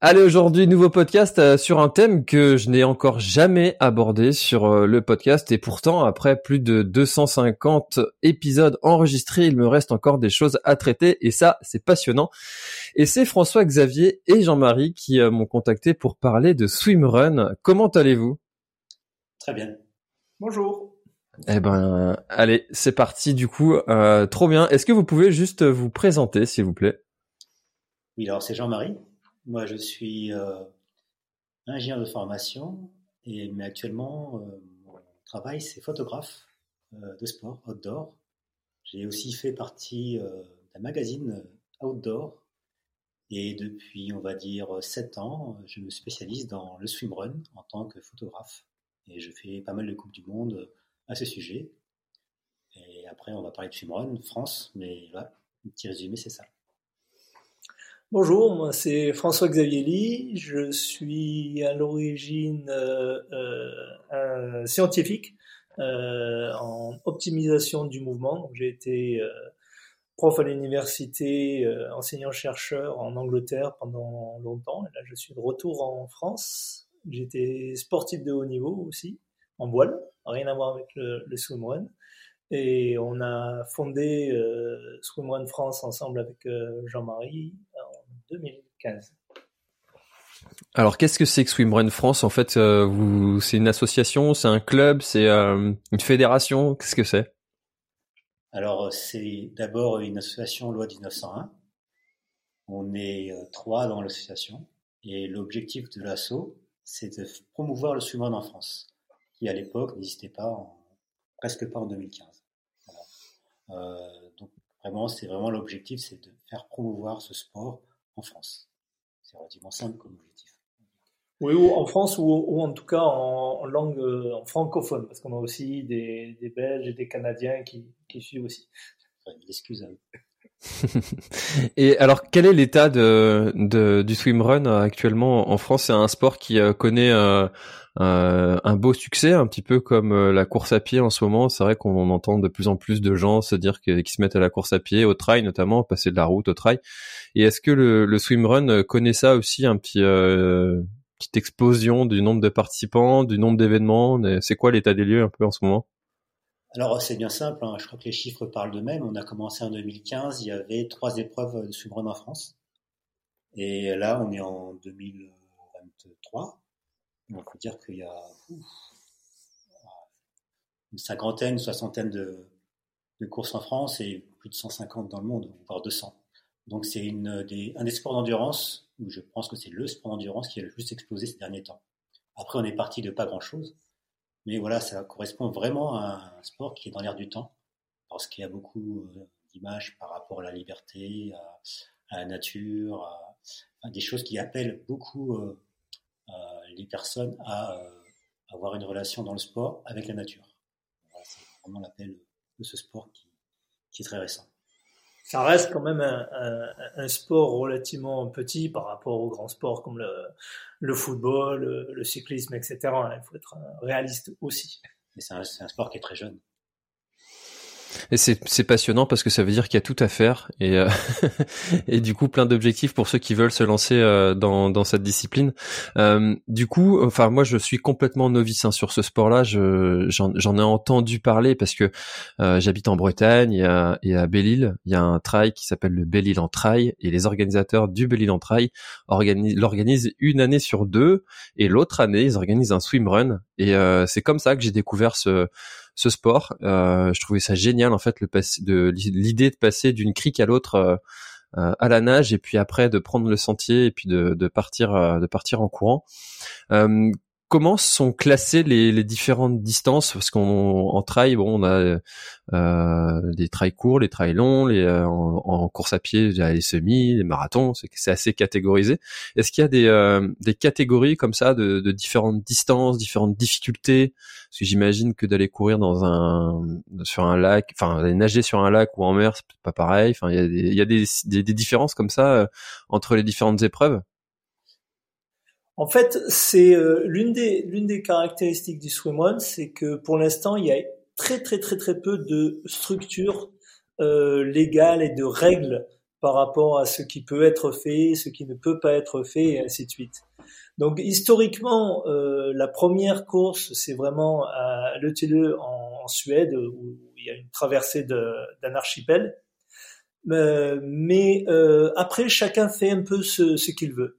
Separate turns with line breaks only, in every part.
Allez, aujourd'hui, nouveau podcast euh, sur un thème que je n'ai encore jamais abordé sur euh, le podcast et pourtant, après plus de 250 épisodes enregistrés, il me reste encore des choses à traiter et ça, c'est passionnant. Et c'est François Xavier et Jean-Marie qui euh, m'ont contacté pour parler de swimrun. Comment allez-vous?
Très bien. Bonjour.
Eh ben, allez, c'est parti du coup. Euh, trop bien. Est-ce que vous pouvez juste vous présenter, s'il vous plaît?
Oui, alors c'est Jean-Marie. Moi, je suis euh, ingénieur de formation, et, mais actuellement, euh, mon travail, c'est photographe euh, de sport, outdoor. J'ai aussi fait partie d'un magazine outdoor, et depuis, on va dire, 7 ans, je me spécialise dans le swimrun en tant que photographe. Et je fais pas mal de Coupes du Monde à ce sujet. Et après, on va parler de swimrun, France, mais voilà, un petit résumé, c'est ça.
Bonjour, moi c'est François-Xavier je suis à l'origine euh, euh, scientifique euh, en optimisation du mouvement. J'ai été euh, prof à l'université, euh, enseignant-chercheur en Angleterre pendant longtemps. Et là, je suis de retour en France. J'étais sportif de haut niveau aussi, en voile, rien à voir avec le, le swimrun. Et on a fondé euh, Swimrun France ensemble avec Jean-Marie 2015.
Alors, qu'est-ce que c'est que Swimrun France En fait, euh, c'est une association, c'est un club, c'est euh, une fédération. Qu'est-ce que c'est?
Alors, c'est d'abord une association loi 1901. On est euh, trois dans l'association. Et l'objectif de l'asso, c'est de promouvoir le swimrun en France, qui à l'époque n'existait pas, en- presque pas en 2015. Voilà. Euh, donc, vraiment, c'est vraiment l'objectif, c'est de faire promouvoir ce sport en France. C'est relativement simple comme objectif.
Oui, ou en France ou, ou en tout cas en, en langue euh, en francophone, parce qu'on a aussi des, des Belges et des Canadiens qui, qui suivent aussi.
Enfin, Excuse à eux.
Et alors, quel est l'état de, de du swimrun euh, actuellement en France? C'est un sport qui euh, connaît euh, euh, un beau succès, un petit peu comme euh, la course à pied en ce moment. C'est vrai qu'on entend de plus en plus de gens se dire qu'ils se mettent à la course à pied, au trail notamment, passer de la route au trail. Et est-ce que le, le swimrun euh, connaît ça aussi, un petit euh, petite explosion du nombre de participants, du nombre d'événements? C'est quoi l'état des lieux un peu en ce moment?
Alors, c'est bien simple, hein. je crois que les chiffres parlent d'eux-mêmes. On a commencé en 2015, il y avait trois épreuves de swimrun en France. Et là, on est en 2023. On peut dire qu'il y a une cinquantaine, une soixantaine de, courses en France et plus de 150 dans le monde, voire 200. Donc, c'est un des sports d'endurance, où je pense que c'est le sport d'endurance qui a le plus explosé ces derniers temps. Après, on est parti de pas grand-chose. Mais voilà, ça correspond vraiment à un sport qui est dans l'air du temps, parce qu'il y a beaucoup euh, d'images par rapport à la liberté, à, la nature, à, des choses qui appellent beaucoup euh, les personnes à euh, avoir une relation dans le sport avec la nature. Voilà, c'est vraiment l'appel de ce sport qui, qui est très récent.
Ça reste quand même un, un, un sport relativement petit par rapport aux grands sports comme le, le football, le, le cyclisme, etc. Il faut être euh, réaliste aussi.
Mais c'est un, c'est un sport qui est très jeune.
Et c'est passionnant parce que ça veut dire qu'il y a tout à faire et euh, et du coup plein d'objectifs pour ceux qui veulent se lancer euh, dans dans cette discipline. Euh, du coup, enfin moi je suis complètement novice hein, sur ce sport-là. Je j'en j'en ai entendu parler parce que euh, j'habite en Bretagne et à, à Belle-Île, il y a un trail qui s'appelle le Belle-Île en Trail et les organisateurs du Belle-Île en Trail organisent l'organisent une année sur deux et l'autre année ils organisent un swimrun et euh, c'est comme ça que j'ai découvert ce ce sport. Euh, je trouvais ça génial en fait le de l'idée de passer d'une crique à l'autre euh, à la nage et puis après de prendre le sentier et puis de, de partir de partir en courant comment sont classées les, différentes distances? Parce qu'en en trail, bon, on a euh, des trails courts, les trails longs, les, euh, en, course à pied, les semis, les marathons, c'est assez catégorisé. Est-ce qu'il y a des, euh, catégories comme ça de, différentes distances, différentes difficultés? Parce que j'imagine que d'aller courir dans un sur un lac, enfin d'aller nager sur un lac ou en mer, c'est pas pareil. Enfin, il y a des différences comme ça euh, entre les différentes épreuves.
En fait, c'est euh, l'une des l'une des caractéristiques du swimrun, c'est que pour l'instant, il y a très très très très peu de structures euh, légales et de règles par rapport à ce qui peut être fait, ce qui ne peut pas être fait, et ainsi de suite. Donc historiquement, euh, la première course, c'est vraiment à Le en, en, Suède, où il y a une traversée d'un archipel. Euh, mais euh, après, chacun fait un peu ce, ce qu'il veut.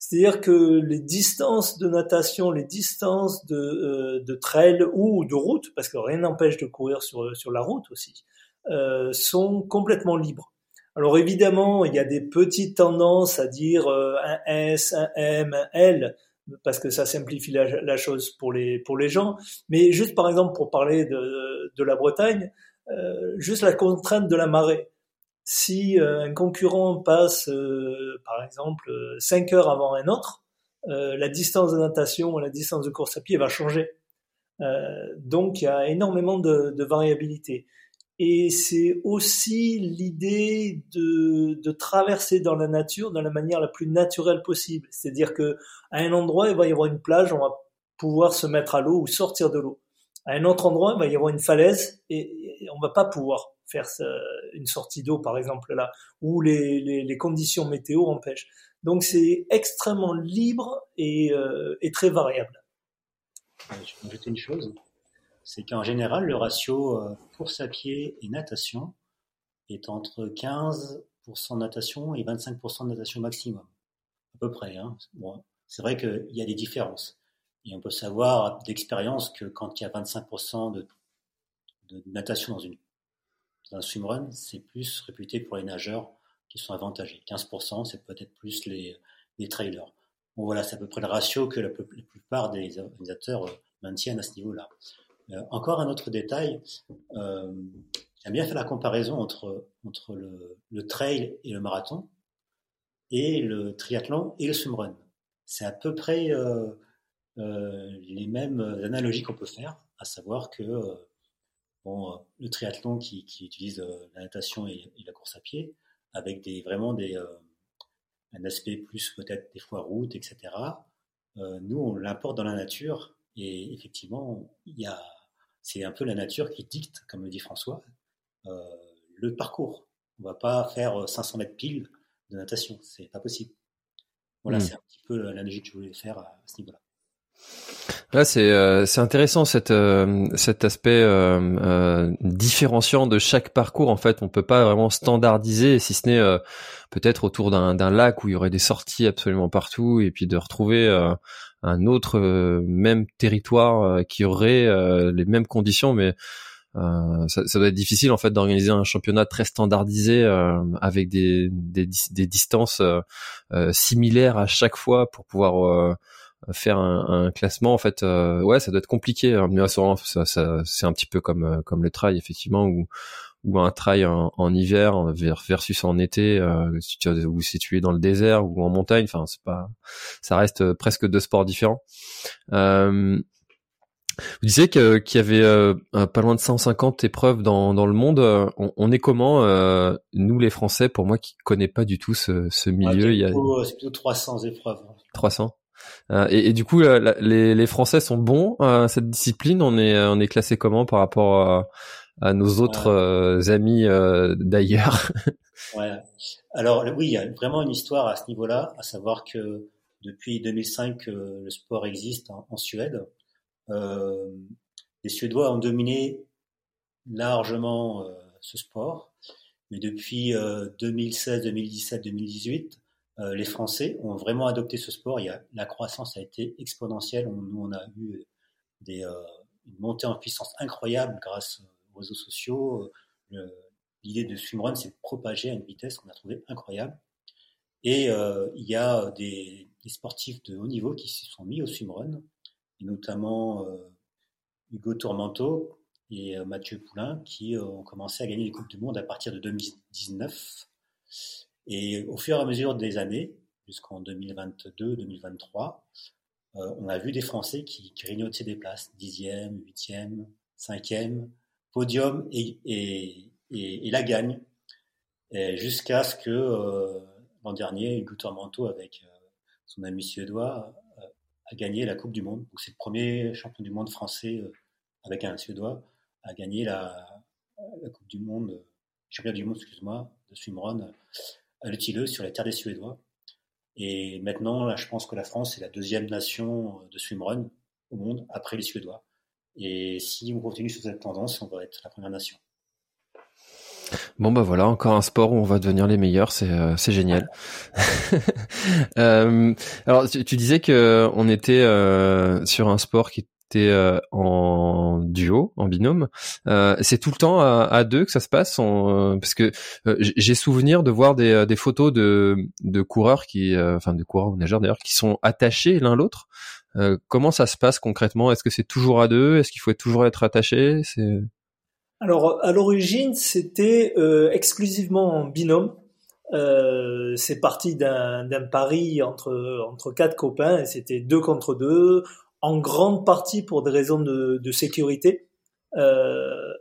C'est-à-dire que les distances de natation, les distances de, euh, de trail ou de route, parce que rien n'empêche de courir sur, sur la route aussi, euh, sont complètement libres. Alors évidemment, il y a des petites tendances à dire euh, un S, un M, un L, parce que ça simplifie la, la, chose pour les, pour les gens. Mais juste par exemple pour parler de, de la Bretagne, euh, juste la contrainte de la marée si euh, un concurrent passe, euh, par exemple, 5 heures avant un autre, euh, la distance de natation et la distance de course à pied va changer. donc il y a énormément de, de variabilité. Et c'est aussi l'idée de, de, traverser dans la nature de la manière la plus naturelle possible. C'est-à-dire que à un endroit, il va y avoir une plage, on va pouvoir se mettre à l'eau ou sortir de l'eau. À un autre endroit, il va y avoir une falaise et, on va pas pouvoir faire une sortie d'eau, par exemple, là, où les, conditions météo empêchent. Donc c'est extrêmement libre et, euh, très variable.
Je vais ajouter une chose, c'est qu'en général, le ratio euh, course à pied et natation est entre 15% natation et 25% de natation maximum, à peu près. Hein. Bon, c'est vrai qu'il y a des différences. Et on peut savoir d'expérience que quand il y a 25% de, de natation dans une un swimrun, c'est plus réputé pour les nageurs qui sont avantagés. 15%, c'est peut-être plus les, les trailers. Bon, voilà, c'est à peu près le ratio que la, plupart des organisateurs euh, maintiennent à ce niveau-là. Euh, encore un autre détail, euh, j'aime bien faire la comparaison entre, entre le, le, trail et le marathon, et le triathlon et le swimrun. C'est à peu près euh, les mêmes analogies qu'on peut faire, à savoir que bon, euh, le triathlon qui, qui utilise euh, la natation et, la course à pied, avec des, vraiment des, euh, un aspect plus peut-être des fois route, etc. nous, on l'importe dans la nature et effectivement, il y a, c'est un peu la nature qui dicte, comme le dit François, le parcours. On va pas faire 500 mètres pile de natation, c'est pas possible. Voilà, hmm. c'est un petit peu l'analogie que je voulais faire à ce niveau-là.
Là, c'est euh, c'est intéressant cette euh, cet aspect euh, différenciant de chaque parcours. En fait, on peut pas vraiment standardiser, si ce n'est peut-être autour d'un lac où il y aurait des sorties absolument partout, et puis de retrouver un autre même territoire qui aurait les mêmes conditions, mais ça, ça, doit être difficile en fait d'organiser un championnat très standardisé avec des, des, des distances similaires à chaque fois pour pouvoir faire un, un, classement en fait euh, ouais ça doit être compliqué hein. mais ça, ça, c'est un petit peu comme euh, comme le trail effectivement ou ou un trail en, en, hiver versus en été euh, si tu ou si tu es dans le désert ou en montagne enfin c'est pas ça reste presque deux sports différents euh, vous disiez qu'il y avait euh, pas loin de 150 épreuves dans, dans le monde. On, on est comment, euh, nous les Français, pour moi qui connais pas du tout ce, ce milieu
il y a... C'est plutôt 300 épreuves.
300 euh, et, et, du coup, euh, les, les, Français sont bons à cette discipline. On est, on est classé comment par rapport à, à nos autres euh, amis d'ailleurs?
Ouais. Alors oui, il y a vraiment une histoire à ce niveau-là, à savoir que depuis 2005, le sport existe en, en Suède. les Suédois ont dominé largement ce sport, mais depuis 2016, 2017, 2018, euh, les Français ont vraiment adopté ce sport. La croissance a été exponentielle. On, nous, on a eu des, euh, une montée en puissance incroyable grâce aux réseaux sociaux, euh, l'idée de swimrun s'est propagée à une vitesse qu'on a trouvée incroyable. Et il y a des, sportifs de haut niveau qui se sont mis au swimrun, et notamment Hugo Tourmento et Mathieu Poulain, qui ont commencé à gagner les Coupes du Monde à partir de 2019. Et au fur et à mesure des années, jusqu'en 2022-2023, euh, on a vu des Français qui grignotaient des places, dixième, huitième, cinquième, podium et, et, et, la gagne, jusqu'à ce que euh, l'an dernier, Hugo Tormento, avec euh, son ami suédois, a gagné la Coupe du Monde. Donc c'est le premier champion du monde français avec un suédois à gagner la, la Coupe du Monde, champion du monde, excuse-moi, de swimrun à Le sur les terres des Suédois. Et maintenant, là, je pense que la France est la deuxième nation de swimrun au monde après les Suédois. Et si on continue sur cette tendance, on va être la première nation.
Bon bah voilà, encore un sport où on va devenir les meilleurs, c'est euh, c'est génial. euh, alors tu, disais que on était euh, sur un sport qui euh, en duo, en binôme. Euh, c'est tout le temps à, deux que ça se passe, euh, parce que j'ai souvenir de voir des, photos de, de coureurs qui, enfin de coureurs ou nageurs d'ailleurs, qui sont attachés l'un l'autre. comment ça se passe concrètement? Est-ce que c'est toujours à deux? Est-ce qu'il faut toujours être attaché? C'est
alors à l'origine c'était exclusivement en binôme. C'est parti d'un pari entre entre quatre copains et c'était deux contre deux en grande partie pour des raisons de, de sécurité. Euh,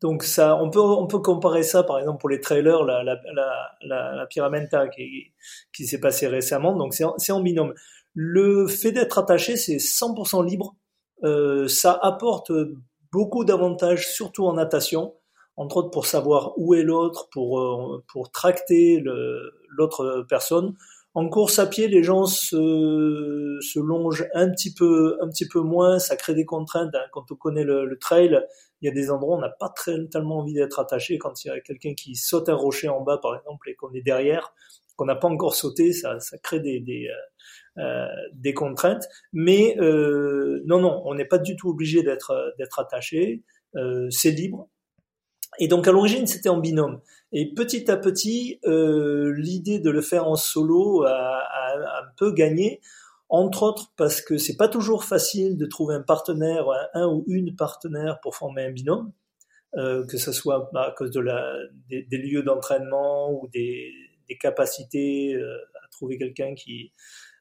donc ça, on peut on peut comparer ça par exemple pour les trailers, la la la, la, la Pyramenta qui qui s'est passé récemment. Donc c'est c'est en binôme. Le fait d'être attaché, c'est 100% libre. Euh, ça apporte beaucoup d'avantages, surtout en natation, entre autres pour savoir où est l'autre, pour euh, pour tracter l'autre personne. En course à pied, les gens se, se longent un petit peu, un petit peu moins. Ça crée des contraintes. Hein. Quand on connaît le, trail, il y a des endroits où on n'a pas très, tellement envie d'être attaché. Quand il y a quelqu'un qui saute un rocher en bas, par exemple, et qu'on est derrière, qu'on n'a pas encore sauté, ça, ça crée des, des, euh, euh des contraintes. Mais euh, non, non, on n'est pas du tout obligé d'être d'être attaché. Euh, c'est libre. Et donc à l'origine, c'était en binôme. Et petit à petit, euh, l'idée de le faire en solo a, a, un peu gagné, entre autres parce que c'est pas toujours facile de trouver un partenaire, un, ou une partenaire pour former un binôme, euh, que ce soit à cause de la, des, des lieux d'entraînement ou des, des capacités euh, à trouver quelqu'un qui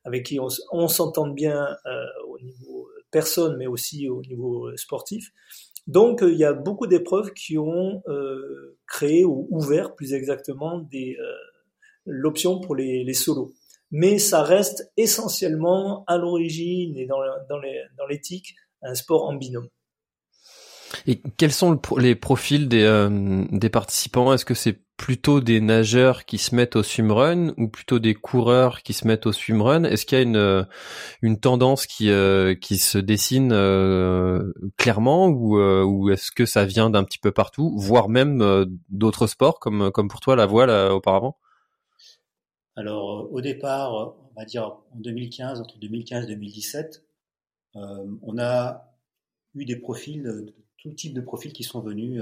avec qui on, on s'entende bien euh, au niveau personne, mais aussi au niveau sportif. Donc euh, il y a beaucoup d'épreuves qui ont euh, créé ou ouvert plus exactement euh, l'option pour les, solos. Mais ça reste essentiellement à l'origine et dans l'éthique un sport en binôme.
Et quels sont les profils des, des participants? Est-ce que c'est plutôt des nageurs qui se mettent au swimrun ou plutôt des coureurs qui se mettent au swimrun Est-ce qu'il y a une euh, une tendance qui euh, qui se dessine euh, clairement ou ou est-ce que ça vient d'un petit peu partout, voire même d'autres sports comme comme pour toi la voile auparavant?
Alors au départ, on va dire en 2015, entre 2015 et 2017, on a eu des profils, tout type de profils qui sont venus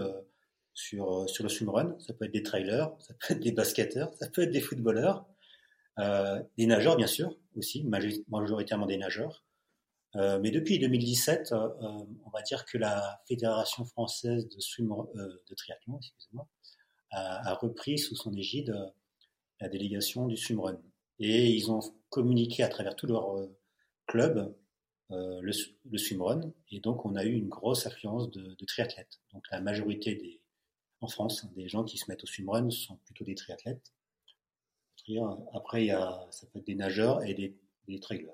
sur, euh, sur le swimrun. Ça peut être des trailers, ça peut être des basketteurs, ça peut être des footballeurs, euh, des nageurs bien sûr aussi, majoritairement des nageurs. Euh, mais depuis 2017, euh, on va dire que la Fédération française de, swim, de triathlon excusez-moi, a, repris sous son égide la délégation du swimrun. Et ils ont communiqué à travers tout leur club le, le swimrun. Et donc, on a eu une grosse affluence de, de triathlètes. Donc, la majorité des, en France. Des gens qui se mettent au swimrun sont plutôt des triathlètes. Après, il y a, ça peut être des nageurs et des, des trailers.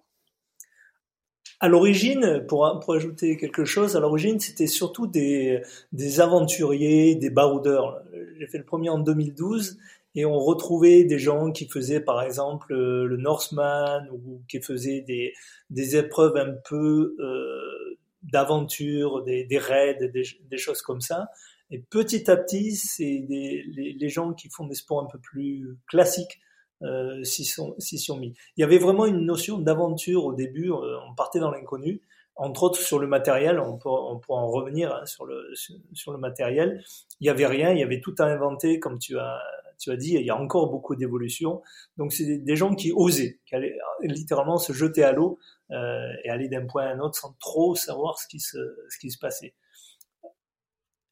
À l'origine, pour, pour, ajouter quelque chose, à l'origine, c'était surtout des, des aventuriers, des baroudeurs. J'ai fait le premier en 2012 et on retrouvait des gens qui faisaient par exemple le Northman ou qui faisaient des, des épreuves un peu euh, d'aventure, des, des raids, des, des, choses comme ça. Et petit à petit, c'est les, les, gens qui font des sports un peu plus classiques euh, s'y sont, sont mis. Il y avait vraiment une notion d'aventure au début. Euh, on partait dans l'inconnu. entre autres sur le matériel, on, peut, on pourra en revenir hein, sur, le, sur, le matériel. Il n'y avait rien, il y avait tout à inventer, comme tu as, tu as dit, il y a encore beaucoup d'évolutions. Donc c'est des, gens qui osaient, qui allaient littéralement se jeter à l'eau euh, et aller d'un point à un autre sans trop savoir ce qui se, ce qui se passait.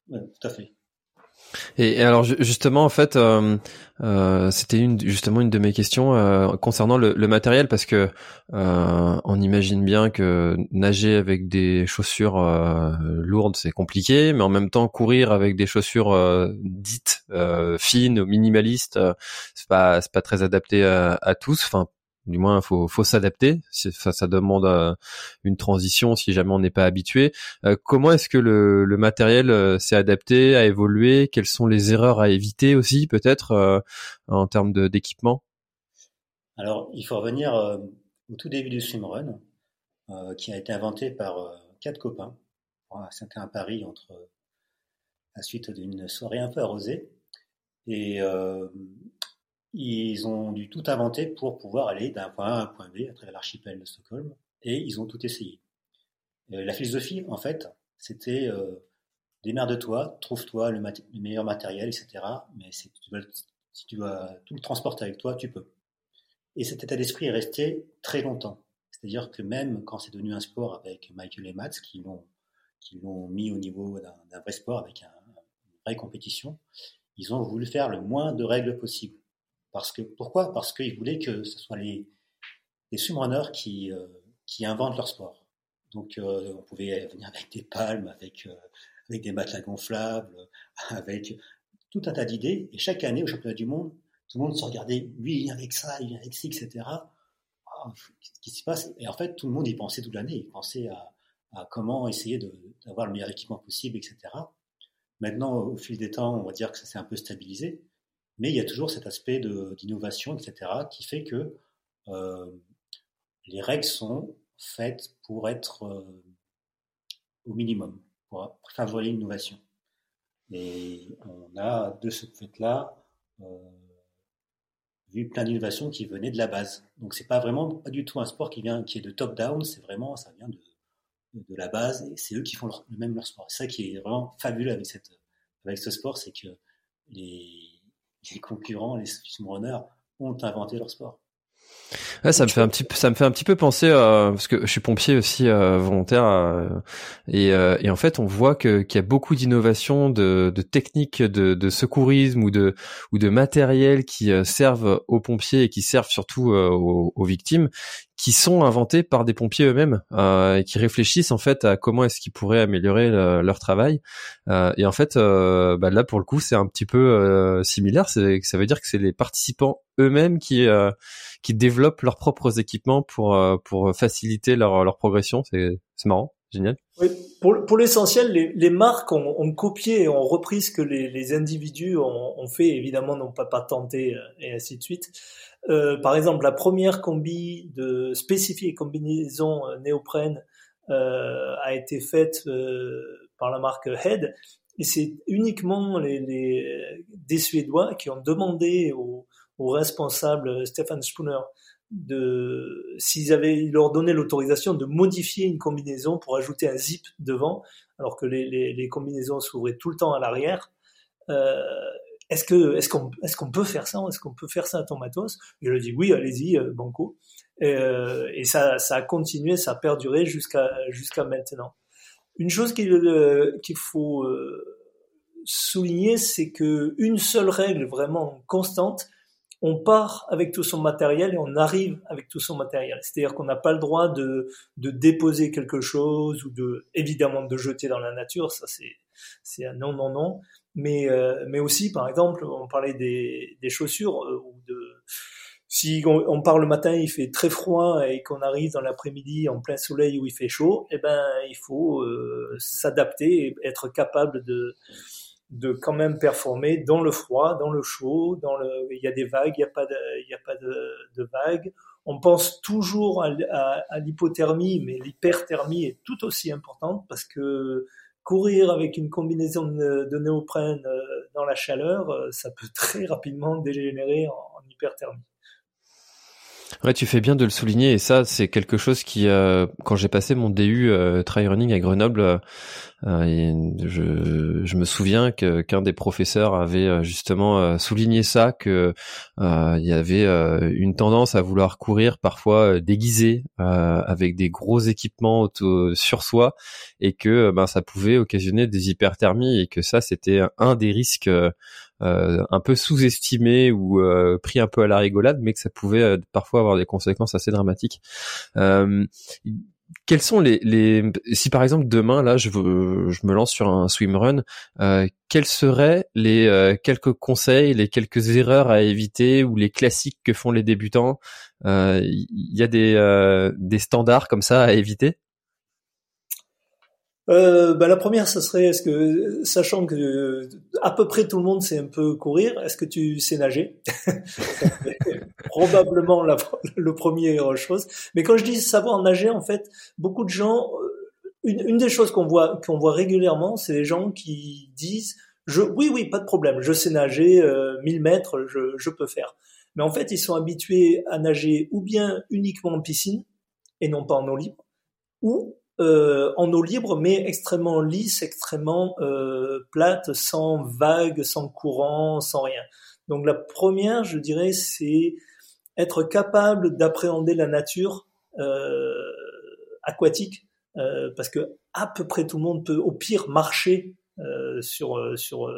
Oui, tout à fait.
Et, alors justement en fait euh, euh, c'était une justement une de mes questions euh, concernant le, le, matériel parce que euh, on imagine bien que nager avec des chaussures euh, lourdes c'est compliqué mais en même temps courir avec des chaussures dites fines minimalistes c'est pas c'est pas très adapté à, à tous. Enfin du moins, faut, faut s'adapter. Ça, ça demande euh, une transition si jamais on n'est pas habitué. Euh, comment est-ce que le, le matériel euh, s'est adapté, a évolué? Quelles sont les erreurs à éviter aussi, peut-être, en termes d'équipement?
Alors, il faut revenir au tout début du swimrun, qui a été inventé par quatre copains. C'était un pari entre la suite d'une soirée un peu arrosée. Et ils ont dû tout inventer pour pouvoir aller d'un point A à un point B à travers l'archipel de Stockholm, et ils ont tout essayé. Euh, la philosophie, en fait, c'était euh, démerde-toi, trouve-toi le, meilleur matériel, etc. Mais si tu, dois, si tu tout le transporter avec toi, tu peux. Et cet état d'esprit est resté très longtemps. C'est-à-dire que même quand c'est devenu un sport avec Michael et Mats, qui l'ont qui l'ont mis au niveau d'un vrai sport avec un, une vraie compétition, ils ont voulu faire le moins de règles possible. Parce que, pourquoi? Parce qu'ils voulaient que ce soit les, les swimrunners qui, euh, qui inventent leur sport. Donc euh, on pouvait venir avec des palmes, avec, euh, avec des matelas gonflables, avec tout un tas d'idées. Et chaque année, au championnat du monde, tout le monde se regardait, lui il vient avec ça, il vient avec ci, etc. Ah, qu'est-ce qui se passe? Et en fait, tout le monde y pensait toute l'année. Il pensait à, à comment essayer d'avoir le meilleur équipement possible, etc. Maintenant, au fil des temps, on va dire que ça s'est un peu stabilisé. Mais il y a toujours cet aspect d'innovation, etc., qui fait que euh, les règles sont faites pour être euh, au minimum, pour favoriser l'innovation. Et on a de ce fait-là euh, vu plein d'innovations qui venaient de la base. Donc c'est pas vraiment pas du tout un sport qui vient qui est de top down, c'est vraiment ça vient de, de la base et c'est eux qui font le même leur sport. C'est ça qui est vraiment fabuleux avec cette avec ce sport, c'est que les les concurrents, les swimrunners, ont inventé leur sport.
Ouais, ça me fait un petit ça me fait un petit peu penser euh, parce que je suis pompier aussi euh, volontaire euh, et, euh, et en fait on voit que qu'il y a beaucoup d'innovations de, de techniques de, de secourisme ou de ou de matériel qui euh, servent aux pompiers et qui servent surtout aux, aux, victimes qui sont inventés par des pompiers eux-mêmes et qui réfléchissent en fait à comment est-ce qu'ils pourraient améliorer leur travail et en fait bah, là pour le coup c'est un petit peu similaire c'est ça veut dire que c'est les participants eux-mêmes qui qui développent leurs propres équipements pour euh, pour faciliter leur leur progression. C'est c'est marrant, génial.
Oui, pour pour l'essentiel, les, les marques ont, ont, copié et ont repris ce que les, les individus ont, ont fait. Évidemment, n'ont pas patenté euh, et ainsi de suite. Euh, par exemple, la première combi de spécifiée combinaison euh, néoprène euh, a été faite euh, par la marque Head et c'est uniquement les, les, des Suédois qui ont demandé aux, au responsable Stefan Spooner de s'ils avaient il leur donné l'autorisation de modifier une combinaison pour ajouter un zip devant, alors que les, les, les combinaisons s'ouvraient tout le temps à l'arrière. Euh, est-ce que est-ce qu'on est-ce qu'on peut faire ça Est-ce qu'on peut faire ça à ton matos? Il a dit oui, allez-y, euh, banco. Et, euh, et ça ça a continué, ça a perduré jusqu'à jusqu'à maintenant. Une chose qu'il euh, qu'il faut souligner, c'est que une seule règle vraiment constante, on part avec tout son matériel et on arrive avec tout son matériel. C'est-à-dire qu'on n'a pas le droit de, de déposer quelque chose ou de, évidemment, de jeter dans la nature. Ça, c'est, c'est un non, non, non. Mais, euh, mais aussi, par exemple, on parlait des, des chaussures euh, ou de, si on, on, part le matin, il fait très froid et qu'on arrive dans l'après-midi en plein soleil où il fait chaud, eh ben, il faut euh, s'adapter et être capable de, de quand même performer dans le froid, dans le chaud, dans le, il y a des vagues, il n'y a pas de, il y a pas de, de vagues. On pense toujours à, à, l'hypothermie, mais l'hyperthermie est tout aussi importante parce que courir avec une combinaison de, de néoprène euh, dans la chaleur, euh, ça peut très rapidement dégénérer en, en hyperthermie.
Ouais, tu fais bien de le souligner et ça, c'est quelque chose qui, euh, quand j'ai passé mon DU euh, trail running à Grenoble, euh, je, me souviens qu'un des professeurs avait euh, justement souligné ça, que il y avait une tendance à vouloir courir parfois déguisé avec des gros équipements auto, sur soi et que ben ça pouvait occasionner des hyperthermies et que ça c'était un des risques un peu sous-estimé ou euh, pris un peu à la rigolade, mais que ça pouvait euh, parfois avoir des conséquences assez dramatiques. quels sont les, les, si par exemple demain là je veux, je me lance sur un swimrun, euh, quels seraient les quelques conseils, les quelques erreurs à éviter ou les classiques que font les débutants? Il y a des des standards comme ça à éviter?
Euh, bah, la première, ce serait, est-ce que, sachant que à peu près tout le monde sait un peu courir, est-ce que tu sais nager? Probablement la, le premier chose. Mais quand je dis savoir nager, en fait, beaucoup de gens, euh, une, une des choses qu'on voit, qu'on voit régulièrement, c'est les gens qui disent, je, oui, oui, pas de problème, je sais nager, euh, 1000 mètres, je, je peux faire. Mais en fait, ils sont habitués à nager ou bien uniquement en piscine et non pas en eau libre, ou euh, en eau libre, mais extrêmement lisse, extrêmement euh, plate, sans vagues, sans courant, sans rien. Donc la première, je dirais, c'est être capable d'appréhender la nature euh, aquatique, parce que à peu près tout le monde peut, au pire, marcher sur sur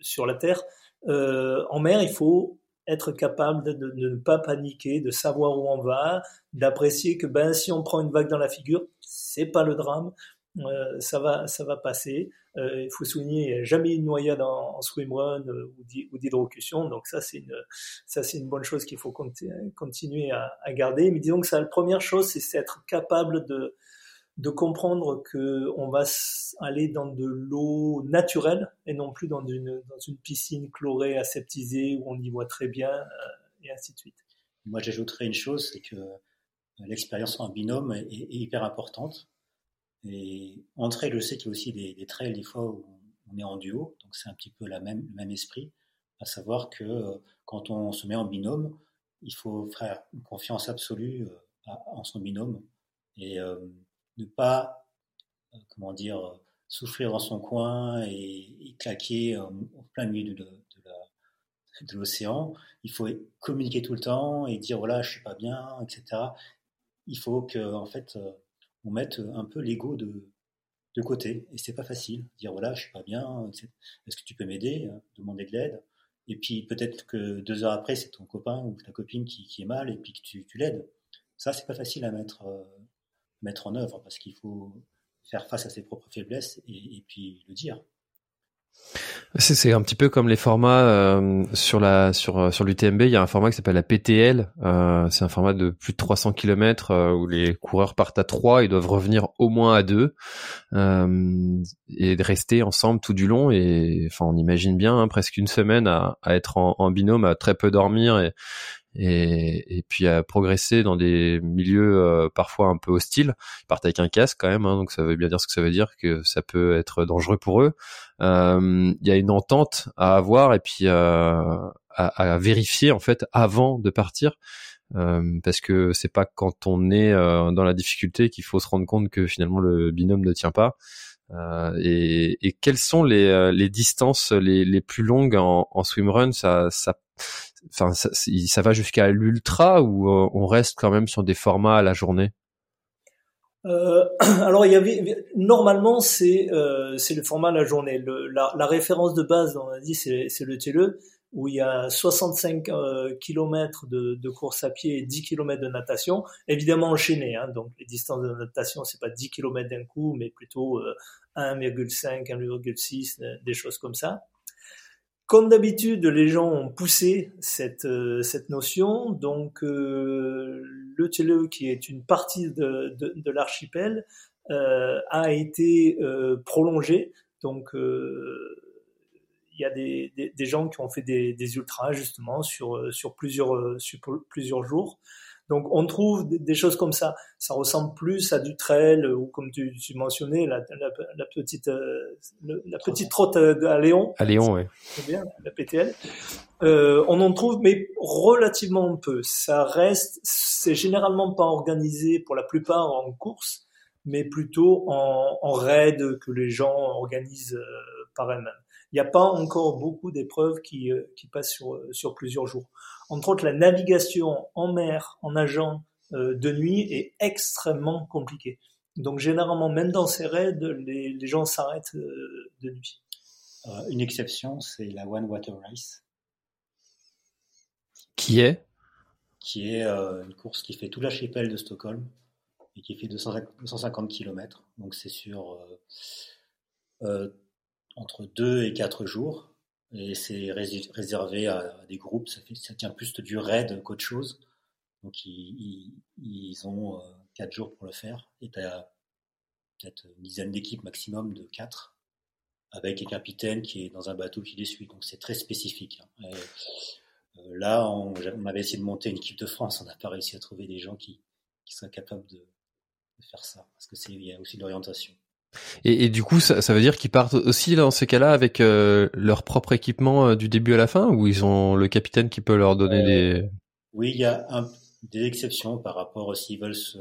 sur la terre. en mer, il faut être capable de, ne pas paniquer, de savoir où on va, d'apprécier que ben si on prend une vague dans la figure, c'est pas le drame, euh, ça va ça va passer. Euh, il faut souligner jamais une noyade en, en swimrun euh, ou d'hydrocution, donc ça c'est une ça c'est une bonne chose qu'il faut continuer à, à, garder. Mais disons que ça la première chose c'est être capable de de comprendre que on va aller dans de l'eau naturelle et non plus dans une, piscine chlorée, aseptisée où on y voit très bien euh, et ainsi de suite.
Moi, j'ajouterais une chose, c'est que euh, l'expérience en binôme est, hyper importante. Et en trail, je sais qu'il y a aussi des, des, trails des fois où on est en duo, donc c'est un petit peu la même, le même esprit, à savoir que euh, quand on se met en binôme, il faut faire une confiance absolue en son binôme. Et ne pas, euh, comment dire, souffrir dans son coin et, claquer au plein milieu de, l'océan. Il faut communiquer tout le temps et dire voilà, je suis pas bien, etc. Il faut que, en fait, euh, on mette un peu l'ego de, de côté. Et c'est pas facile. Dire voilà, je suis pas bien, est-ce que tu peux m'aider, hein, demander de l'aide? Et puis peut-être que deux heures après, c'est ton copain ou ta copine qui, est mal et puis que tu, tu l'aides. Ça, c'est pas facile à mettre, euh, mettre en œuvre parce qu'il faut faire face à ses propres faiblesses et, puis le dire.
C'est un petit peu comme les formats euh, sur la sur euh, sur l'UTMB. Il y a un format qui s'appelle la PTL. Euh, c'est un format de plus de 300 km euh, où les coureurs partent à trois, ils doivent revenir au moins à deux et de rester ensemble tout du long. Et enfin, on imagine bien hein, presque une semaine à, à être en, en, binôme, à très peu dormir et, et, et, puis à progresser dans des milieux euh, parfois un peu hostiles. Ils partent avec un casque quand même, hein, donc ça veut bien dire ce que ça veut dire, que ça peut être dangereux pour eux. Euh, il y a une entente à avoir et puis euh, à, à, vérifier en fait avant de partir. parce que c'est pas quand on est dans la difficulté qu'il faut se rendre compte que finalement le binôme ne tient pas. Et, et, quelles sont les, les distances les, les, plus longues en, en swimrun? Ça, ça enfin, ça, ça va jusqu'à l'ultra ou euh, on reste quand même sur des formats à la journée?
Euh, alors il y avait normalement c'est euh, c'est le format à la journée. Le, la, la, référence de base, on a dit, c'est le TLE où il y a 65 euh, km de, de, course à pied et 10 km de natation, évidemment enchaîné. Hein, donc les distances de natation, c'est pas 10 km d'un coup, mais plutôt 1,5, 1,6, des choses comme ça. Comme d'habitude, les gens ont poussé cette, euh, cette notion. Donc, euh, le qui est une partie de, de, de l'archipel, euh, a été euh, prolongé. Donc, euh, il y a des, des, des, gens qui ont fait des, des ultras justement sur, sur, plusieurs, sur plusieurs jours. Donc on trouve des choses comme ça. Ça ressemble plus à du trail ou comme tu, tu mentionnais la, la, petite euh, la petite trotte à Léon.
À Léon, oui.
C'est bien la PTL. Euh, on en trouve, mais relativement peu. Ça reste, c'est généralement pas organisé pour la plupart en course, mais plutôt en, en raid que les gens organisent euh, par eux-mêmes. Il n'y a pas encore beaucoup d'épreuves qui, euh, qui passent sur, sur plusieurs jours. Entre autres, la navigation en mer, en nageant euh, de nuit est extrêmement compliquée. Donc généralement, même dans ces raids, les, les gens s'arrêtent de nuit.
une exception, c'est la One Water Race
qui est?
Qui est euh, une course qui fait tout l'archipel de Stockholm et qui fait 250 km. Donc c'est sur euh, euh, entre 2 et 4 jours. Et c'est réservé à, des groupes. Ça, fait, ça tient plus du raid qu'autre chose. Donc ils, ont 4 jours pour le faire. Et tu as peut-être une dizaine d'équipes maximum de 4 avec un capitaine qui est dans un bateau qui les suit. Donc c'est très spécifique. Hein. Euh, là, on, avait essayé de monter une équipe de France, on n'a pas réussi à trouver des gens qui, qui seraient capables de, faire ça, parce que c'est il y a aussi l'orientation.
Et, du coup, ça, veut dire qu'ils partent aussi dans ces cas-là avec euh, leur propre équipement euh, du début à la fin, ou ils ont le capitaine qui peut leur donner des.
Oui, il y a des exceptions par rapport s'ils veulent se,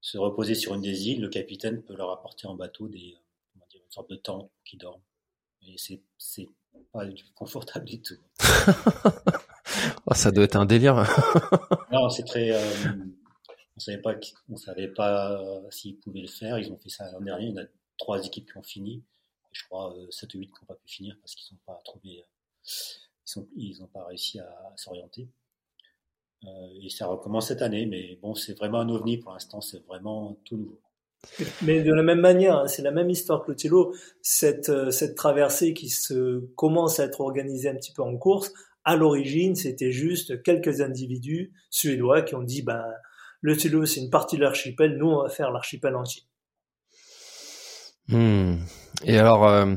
se, reposer sur une des îles, le capitaine peut leur apporter en bateau des, une sorte de tente qui dorment. Et c'est pas du confortable du tout.
oh, ça doit être un délire.
non, c'est très. Euh, on savait pas, on savait pas euh, s'ils pouvaient le faire. Ils ont fait ça l'an dernier. Il y en a trois équipes qui ont fini. Je crois euh, 7 ou 8 qui n'ont pas pu finir parce qu'ils n'ont pas trouvé. Euh, ils n'ont pas réussi à, s'orienter. et ça recommence cette année, mais bon, c'est vraiment un ovni pour l'instant. C'est vraiment tout nouveau.
Mais de la même manière, hein, c'est la même histoire que le euh, cette traversée qui se commence à être organisée un petit peu en course, à l'origine, c'était juste quelques individus suédois qui ont dit, ben, le Tilo, c'est une partie de l'archipel, nous, on va faire l'archipel entier.
Hmm. Et alors, euh,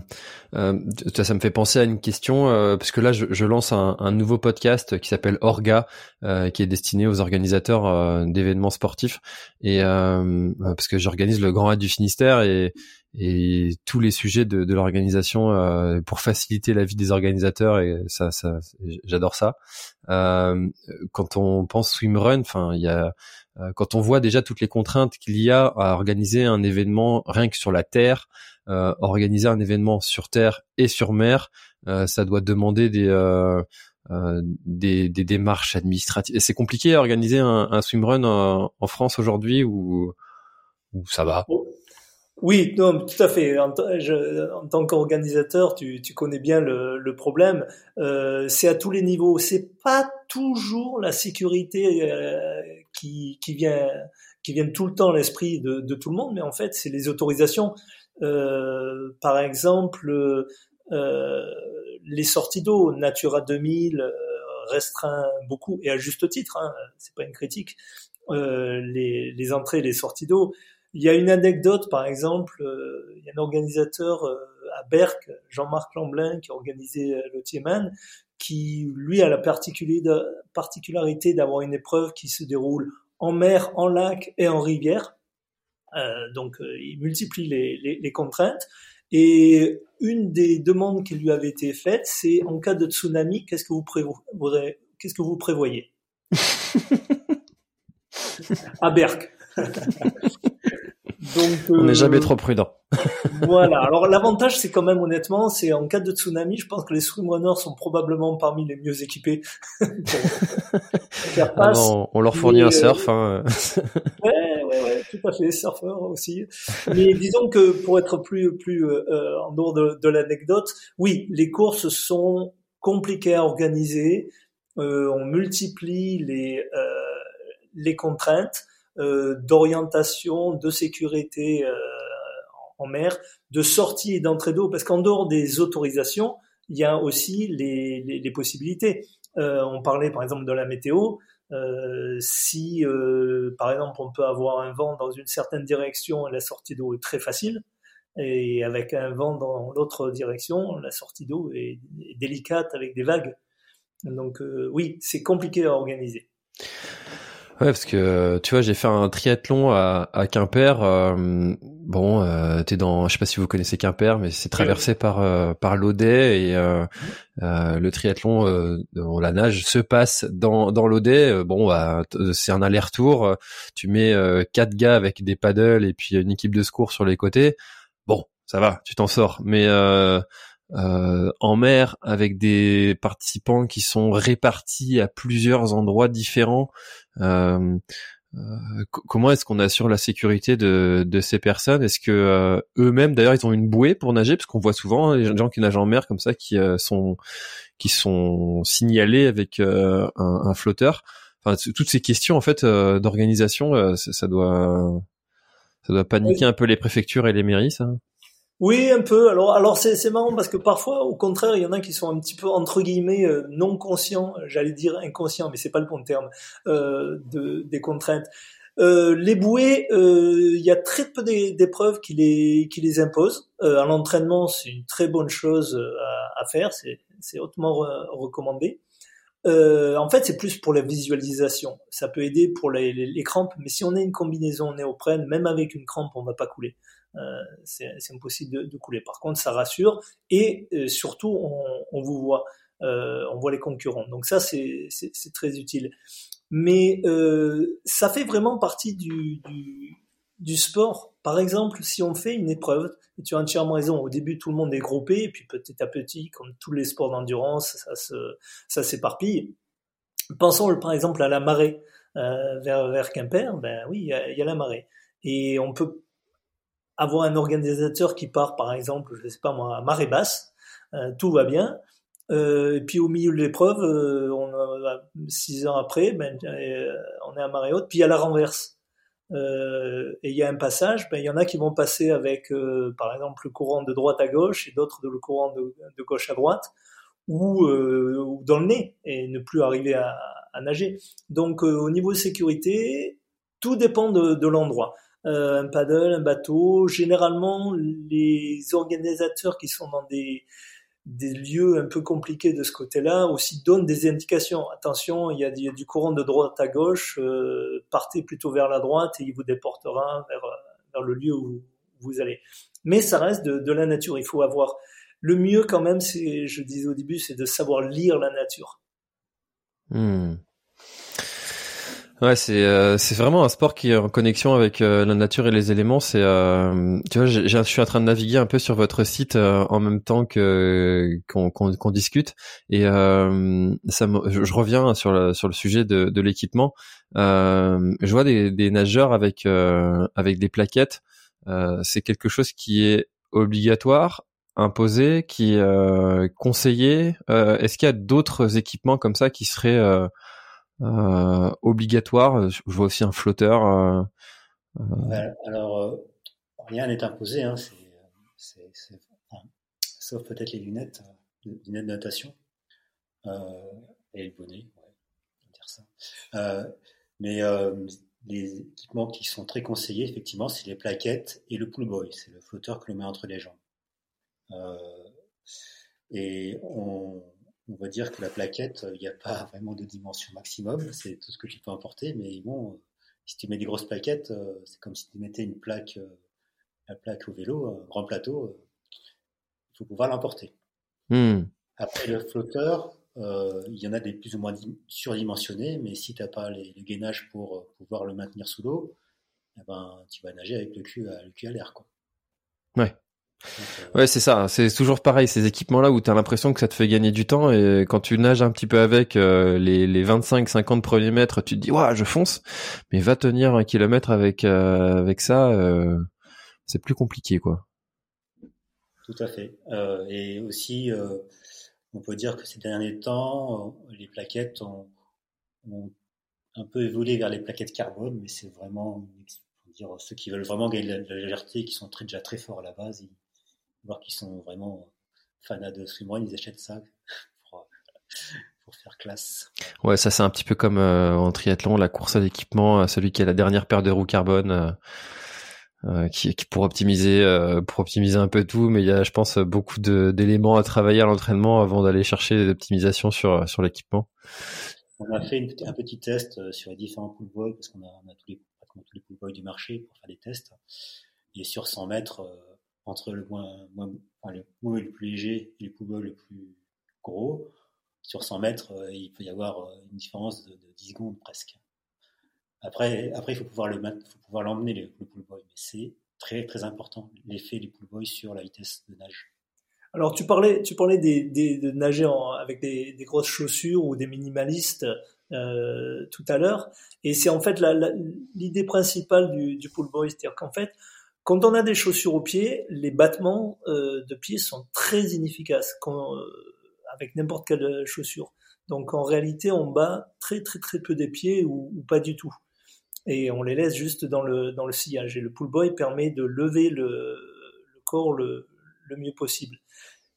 euh, ça, me fait penser à une question euh, parce que là, je, je lance un, un, nouveau podcast qui s'appelle Orga, euh, qui est destiné aux organisateurs euh, d'événements sportifs. Et parce que j'organise le Grand Raid du Finistère et, et tous les sujets de, de l'organisation pour faciliter la vie des organisateurs. Et ça, ça j'adore ça. quand on pense swimrun, enfin, il y a quand on voit déjà toutes les contraintes qu'il y a à organiser un événement rien que sur la terre, euh, organiser un événement sur terre et sur mer, euh, ça doit demander des, euh, des, des démarches administratives. C'est compliqué à organiser un, un swimrun en, en France aujourd'hui ou, ou ça va?
Oui, non, tout à fait. En, tant qu'organisateur, tu, tu, connais bien le, le problème. Euh, c'est à tous les niveaux. C'est pas toujours la sécurité euh, qui, qui vient qui vient tout le temps à l'esprit de, de, tout le monde, mais en fait, c'est les autorisations. Euh, par exemple, euh, les sorties d'eau, Natura 2000 euh, restreint beaucoup et à juste titre. Hein, c'est pas une critique. les, les entrées, les sorties d'eau. Il y a une anecdote, par exemple, il y a un organisateur à Berck, Jean-Marc Lamblin, qui a organisé le Tiemann, qui lui a la particularité d'avoir une épreuve qui se déroule en mer, en lac et en rivière. Euh, donc euh, il multiplie les, les, contraintes. Et une des demandes qui lui avait été faite, c'est en cas de tsunami, qu'est-ce que vous prévoyez Qu'est-ce que vous prévoyez? À Berck.
Donc, on n'est jamais euh, trop prudent.
voilà. Alors l'avantage, c'est quand même honnêtement, c'est en cas de tsunami, je pense que les swimrunners sont probablement parmi les mieux équipés.
Ah on leur fournit un surf. Hein.
ouais, ouais, ouais, tout à fait, surfeur aussi. Mais disons que pour être plus, plus euh, en dehors de, de l'anecdote, oui, les courses sont compliquées à organiser. Euh, on multiplie les euh, les contraintes. Euh, d'orientation, de sécurité euh, en mer, de sortie et d'entrée d'eau, parce qu'en dehors des autorisations, il y a aussi les, les, les possibilités. Euh, on parlait par exemple de la météo. Euh, si, euh, par exemple, on peut avoir un vent dans une certaine direction, la sortie d'eau est très facile. Et avec un vent dans l'autre direction, la sortie d'eau est, est, délicate avec des vagues. Donc oui, c'est compliqué à organiser.
Ouais, parce que tu vois, j'ai fait un triathlon à, à Quimper. Euh, bon, euh, t'es dans, je sais pas si vous connaissez Quimper, mais c'est traversé par euh, par l'Audet et euh, euh, le triathlon, euh, la nage se passe dans dans l'Audet. Bon, bah, c'est un aller-retour. Tu mets quatre gars avec des paddles et puis une équipe de secours sur les côtés. Bon, ça va, tu t'en sors. Mais euh, en mer avec des participants qui sont répartis à plusieurs endroits différents. Euh, euh, comment est-ce qu'on assure la sécurité de, de ces personnes? Est-ce que eux-mêmes, d'ailleurs, ils ont une bouée pour nager? Parce qu'on voit souvent les gens qui nagent en mer comme ça, qui sont qui sont signalés avec un, un, flotteur. Enfin, toutes ces questions en fait d'organisation, ça, ça, doit ça doit paniquer un peu les préfectures et les mairies, ça.
Oui, un peu. Alors, alors c'est, c'est marrant parce que parfois, au contraire, il y en a qui sont un petit peu entre guillemets euh, non conscients, j'allais dire inconscients, mais c'est pas le bon terme, euh, de, des contraintes. Euh, les bouées, euh, il y a très peu d'épreuves qui les, qui les imposent. Euh, à l'entraînement, c'est une très bonne chose à, à faire, c'est, c'est hautement recommandé. en fait, c'est plus pour la visualisation. Ça peut aider pour les, les, les, crampes, mais si on a une combinaison néoprène, même avec une crampe, on va pas couler. Euh, c'est impossible de, couler. Par contre, ça rassure et euh, surtout, on, vous voit, euh, on voit les concurrents. Donc ça, c'est très utile. Mais ça fait vraiment partie du, du, sport. Par exemple, si on fait une épreuve, et tu as entièrement raison, au début tout le monde est groupé, et puis petit à petit, comme tous les sports d'endurance, ça s'éparpille. Pensons par exemple à la marée vers, vers Quimper, ben oui, il y, y, a la marée. Et on peut avoir un organisateur qui part, par exemple, je sais pas moi, à marée basse, euh, tout va bien. Euh, et puis au milieu de l'épreuve, euh, on six ans après, ben, on est à marée haute. Puis a la renverse. et il y a un passage, ben, il y en a qui vont passer avec, par exemple, le courant de droite à gauche et d'autres de le courant de, de, gauche à droite, ou, ou, dans le nez et ne plus arriver à, à nager. Donc au niveau sécurité, tout dépend de, de l'endroit. Euh, un paddle, un bateau. Généralement, les organisateurs qui sont dans des, lieux un peu compliqués de ce côté-là aussi donnent des indications. Attention, il y a, du courant de droite à gauche, euh, partez plutôt vers la droite et il vous déportera vers, le lieu où vous allez. Mais ça reste de, la nature. Il faut avoir le mieux quand même, c'est, je disais au début, c'est de savoir lire la nature.
Hmm. Ouais, c'est euh, c'est vraiment un sport qui est en connexion avec euh, la nature et les éléments. C'est euh, tu vois, je suis en train de naviguer un peu sur votre site en même temps que qu'on discute et ça je, reviens sur le sur le sujet de, de l'équipement. je vois des, des nageurs avec avec des plaquettes. c'est quelque chose qui est obligatoire, imposé, qui est conseillé. Est-ce qu'il y a d'autres équipements comme ça qui seraient euh, obligatoire. Je vois aussi un flotteur. Euh,
euh. alors, rien n'est imposé. Hein, sauf peut-être les lunettes, lunettes de natation et le bonnet. Ouais, dire ça. mais les équipements qui sont très conseillés, effectivement, c'est les plaquettes et le pull boy. C'est le flotteur que l'on met entre les jambes. et on, on va dire que la plaquette, il n'y a pas vraiment de dimension maximum, c'est tout ce que tu peux emporter, mais bon, si tu mets des grosses plaquettes, euh, c'est comme si tu mettais une plaque, euh, la plaque au vélo, un grand plateau, il faut pouvoir l'emporter. Hmm. Après le flotteur, euh, il y en a des plus ou moins surdimensionnés, mais si tu n'as pas les, le gainage pour pouvoir le maintenir sous l'eau, eh ben, tu vas nager avec le cul à, le cul à l'air. Quoi.
Ouais. Ouais, c'est ça. C'est toujours pareil, ces équipements-là où tu as l'impression que ça te fait gagner du temps et quand tu nages un petit peu avec euh, les, les 25-50 premiers mètres, tu te dis, ouais, je fonce. Mais va tenir un kilomètre avec, euh, avec ça, euh, c'est plus compliqué, quoi.
Tout à fait. et aussi, on peut dire que ces derniers temps, les plaquettes ont, ont, un peu évolué vers les plaquettes carbone, mais c'est vraiment, dire, ceux qui veulent vraiment gagner de la, légèreté, qui sont très, déjà très forts à la base, voir qu'ils sont vraiment fans de swimrun, ils achètent ça pour, faire classe.
Ouais, ça c'est un petit peu comme euh, en triathlon, la course à l'équipement, euh, celui qui a la dernière paire de roues carbone. Euh, qui, qui, pour optimiser pour optimiser un peu tout mais il y a je pense beaucoup d'éléments à travailler à l'entraînement avant d'aller chercher des optimisations sur sur l'équipement
On a fait un petit test sur les différents pool boys parce qu'on a, on a tous les, tous les pool boys du marché pour faire des tests. Et sur 100 mètres, entre le moins, moins le pool le plus léger et le boy le plus gros, sur 100 mètres, il peut y avoir une différence de, de 10 secondes presque. Après, après, il faut pouvoir le faut pouvoir l'emmener le, le pool boy, mais c'est très très important l'effet du pool boy sur la vitesse de nage.
Alors tu parlais, tu parlais de nager avec des, des, grosses chaussures ou des minimalistes euh, tout à l'heure, et c'est en fait l'idée principale du, du pool boy, c'est-à-dire qu'en fait, quand on a des chaussures aux pieds, les battements euh, de pieds sont très inefficaces quand, euh, avec n'importe quelle chaussure. Donc en réalité, on bat très très très peu des pieds ou, ou pas du tout et on les laisse juste dans le, dans le sillage. Et le pull boy permet de lever le, le corps le, le, mieux possible.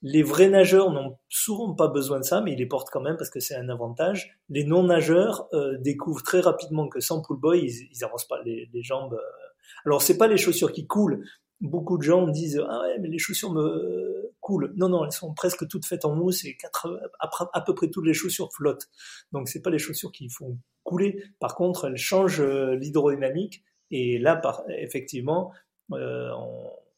Les vrais nageurs n'ont souvent pas besoin de ça, mais ils les portent quand même parce que c'est un avantage. Les non-nageurs euh, découvrent très rapidement que sans pull boy, ils, ils avancent pas les, les jambes. Euh. Alors c'est pas les chaussures qui coulent. Beaucoup de gens disent ah ouais mais les chaussures me coulent. Non non, elles sont presque toutes faites en mousse et quatre, à, peu près toutes les chaussures flottent. Donc c'est pas les chaussures qui font couler. Par contre, elle change euh, l'hydrodynamique et là, effectivement, euh,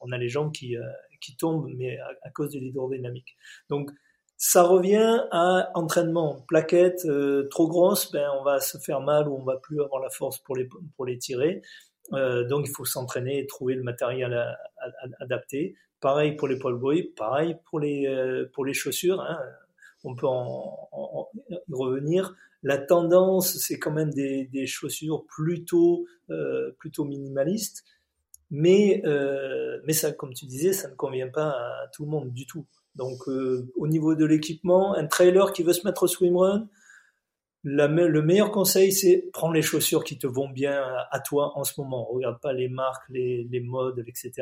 on, a les gens qui, euh, qui tombent, mais à, cause de l'hydrodynamique. Donc, ça revient à entraînement. Plaquettes euh, trop grosses, ben on va se faire mal ou on va plus avoir la force pour les pour les tirer. Euh, donc il faut s'entraîner et trouver le matériel à, à, adapté. Pareil pour les poil boys, pareil pour les pour les chaussures. Hein. On peut en, revenir la tendance, c'est quand même des, des chaussures plutôt euh, plutôt minimalistes, mais euh, mais ça, comme tu disais, ça ne convient pas à tout le monde du tout. Donc euh, au niveau de l'équipement, un trailer qui veut se mettre au swimrun, la, le meilleur conseil, c'est prends les chaussures qui te vont bien à, toi en ce moment. Regarde pas les marques, les, les modes, etc.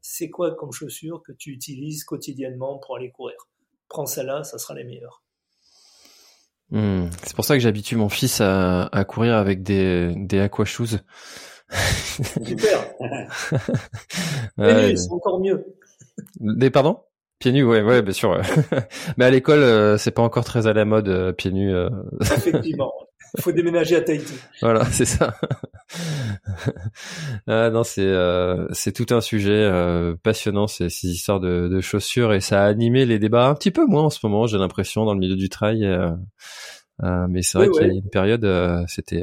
C'est quoi comme chaussures que tu utilises quotidiennement pour aller courir? Prends celle-là, ça sera les meilleures.
Hmm. C'est pour ça que j'habitue mon fils à, à, courir avec des, des aqua shoes.
Super. ouais, c'est encore mieux.
Des pardon? Pieds nus, ouais, ouais, bien sûr. Mais à l'école, euh, c'est pas encore très à la mode euh, pieds nus. Euh.
Effectivement. Il faut déménager à Tahiti.
Voilà, c'est ça. ah non, c'est c'est tout un sujet passionnant ces, ces histoires de, de, chaussures et ça a animé les débats un petit peu moins en ce moment. J'ai l'impression dans le milieu du trail. mais c'est vrai qu'il y a une période, c'était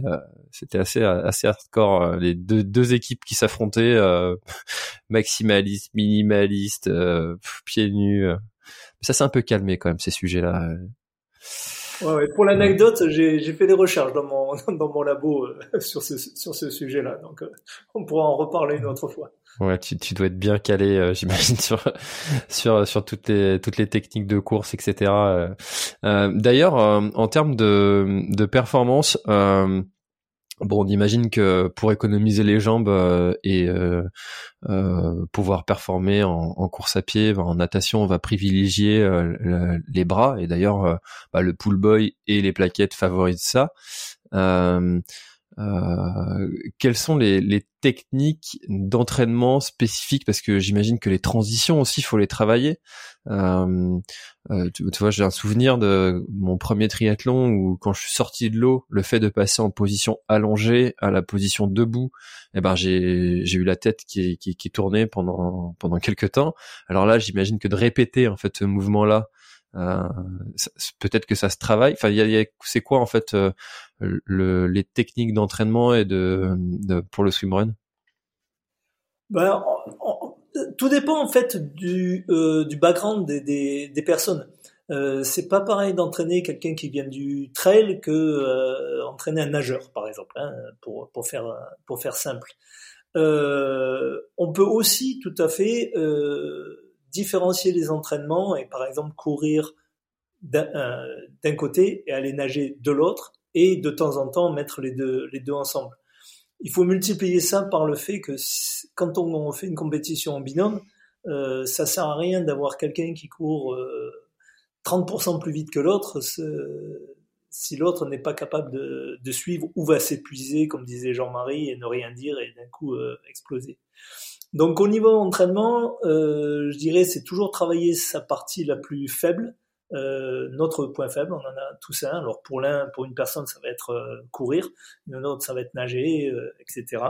c'était assez assez hardcore. Les deux deux équipes qui s'affrontaient, maximaliste, minimaliste, pieds nus. ça c'est un peu calmé quand même ces sujets-là.
Ouais, Pour l'anecdote, j'ai fait des recherches dans mon, dans mon labo euh, sur ce, sur ce sujet-là, donc euh, on pourra en reparler une autre fois.
Ouais, tu, tu dois être bien calé, euh, j'imagine, sur sur sur toutes les toutes les techniques de course, etc. D'ailleurs, en termes de de performance, Bon, on imagine que pour économiser les jambes euh, et euh, euh, pouvoir performer en, course à pied, en natation, on va privilégier les bras. Et d'ailleurs, bah, le pull boy et les plaquettes favorisent ça. Euh, quelles sont les, les techniques d'entraînement spécifiques? Parce que j'imagine que les transitions aussi, il faut les travailler. Euh, euh, tu, vois, j'ai un souvenir de mon premier triathlon où quand je suis sorti de l'eau, le fait de passer en position allongée à la position debout, eh ben j'ai eu la tête qui, qui, qui tournait pendant pendant quelques temps. Alors là, j'imagine que de répéter en fait ce mouvement-là euh, peut-être que ça se travaille. Enfin, y c'est quoi en fait euh, le, les techniques d'entraînement et de, de, pour le swimrun?
Ben, Tout dépend en fait du, euh, du background des, des, des personnes. Euh, c'est pas pareil d'entraîner quelqu'un qui vient du trail que euh, entraîner un nageur, par exemple, hein, pour, pour, faire, pour faire simple. Euh, on peut aussi tout à fait différencier les entraînements et par exemple courir d'un côté et aller nager de l'autre et de temps en temps mettre les deux, ensemble. Il faut multiplier ça par le fait que quand on fait une compétition en binôme, euh, ça sert à rien d'avoir quelqu'un qui court euh, 30% plus vite que l'autre si l'autre n'est pas capable de, suivre ou va s'épuiser, comme disait Jean-Marie, et ne rien dire et d'un coup euh, exploser. Donc au niveau entraînement, euh, je dirais c'est toujours travailler sa partie la plus faible, Euh, notre point faible, on en a tous un. Alors pour l'un, pour une personne, ça va être courir, une autre, ça va être nager, etc.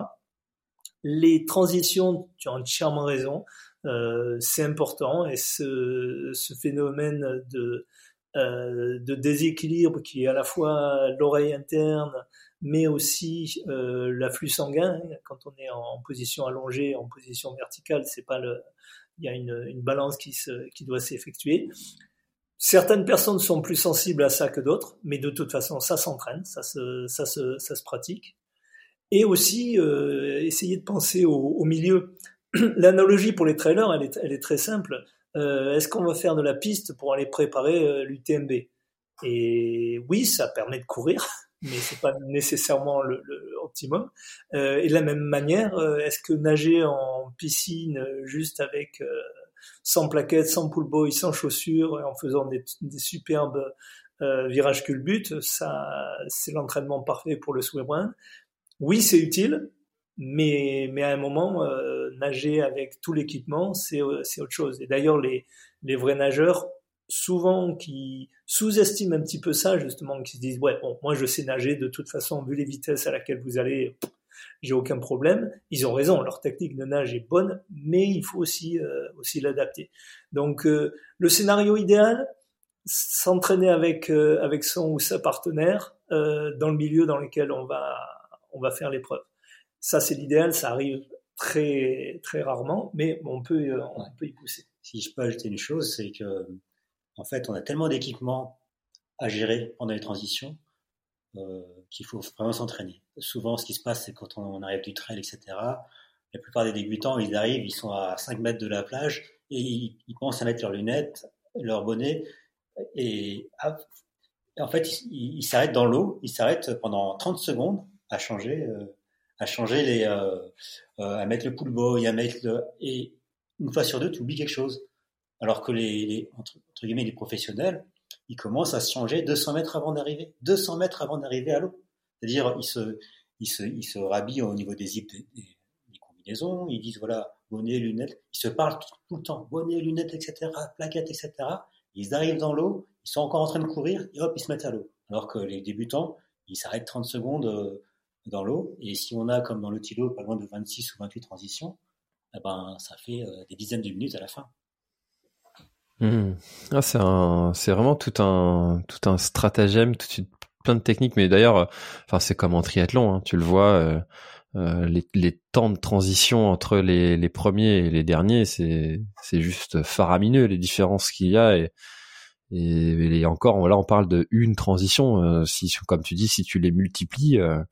Les transitions, tu as entièrement raison, c'est important et ce phénomène de, de déséquilibre qui est à la fois l'oreille interne, mais aussi euh, l'afflux sanguin. Quand on est en, position allongée, en position verticale, c'est pas il y a une, une balance qui, se, qui doit s'effectuer. Certaines personnes sont plus sensibles à ça que d'autres, mais de toute façon, ça s'entraîne, ça se, ça se, ça se pratique. Et aussi, euh, essayer de penser au, au milieu. L'analogie pour les trailers, elle est, elle est très simple. Euh, est-ce qu'on va faire de la piste pour aller préparer euh, l'UTMB Et oui, ça permet de courir, mais c'est pas nécessairement le, le optimum. Euh, et de la même manière, euh, est-ce que nager en piscine euh, juste avec sans plaquettes, sans pull boy, sans chaussures, en faisant des, des superbes virages culbutes, ça, c'est l'entraînement parfait pour le swimrun? Oui, c'est utile, mais, mais à un moment, euh, nager avec tout l'équipement, c'est, c'est autre chose. Et d'ailleurs, les, les vrais nageurs souvent qui sous-estiment un petit peu ça, justement, qui se disent, ouais, bon, moi je sais nager, de toute façon, vu les vitesses à laquelle vous allez, j'ai aucun problème. Ils ont raison, leur technique de nage est bonne, mais il faut aussi, euh, aussi l'adapter. Donc, euh, le scénario idéal, s'entraîner avec, euh, avec son ou sa partenaire euh, dans le milieu dans lequel on va, on va faire l'épreuve. Ça, c'est l'idéal, ça arrive très, très rarement, mais on peut, euh, on peut y pousser.
Si je peux ajouter une chose, c'est que en fait, on a tellement d'équipements à gérer pendant les transitions euh, qu'il faut vraiment s'entraîner. Souvent, ce qui se passe, c'est quand on, arrive du trail, etc., la plupart des débutants, ils arrivent, ils sont à 5 mètres de la plage et ils, ils pensent à mettre leurs lunettes, leur bonnet et, en fait, ils il s'arrêtent dans l'eau, ils s'arrêtent pendant 30 secondes à changer, euh, à changer les, euh, euh, à mettre le pull boy, à mettre le, et une fois sur deux, tu oublies quelque chose. Alors que les, entre, guillemets, les professionnels, ils commencent à se changer 200 mètres avant d'arriver, 200 mètres avant d'arriver à l'eau. C'est-à-dire, ils se, ils se, ils se rhabillent au niveau des zips des combinaisons, ils disent voilà, bonnet, lunettes, ils se parlent tout, tout le temps, bonnet, lunettes, etc., plaquettes, etc. Ils arrivent dans l'eau, ils sont encore en train de courir, et hop, ils se mettent à l'eau. Alors que les débutants, ils s'arrêtent 30 secondes euh, dans l'eau, et si on a, comme dans le Tilo, pas loin de 26 ou 28 transitions, eh ben, ça fait euh, des dizaines de minutes à la fin.
Mmh. C'est un, c'est vraiment tout un, tout un stratagème, tout plein de techniques. Mais d'ailleurs, enfin, c'est comme en triathlon, hein, tu le vois, euh, euh, les, les, temps de transition entre les, les premiers et les derniers, c'est, c'est juste faramineux les différences qu'il y a. Et, et, encore, là, on parle de une transition. Euh, si, comme tu dis, si tu les multiplies, euh, euh,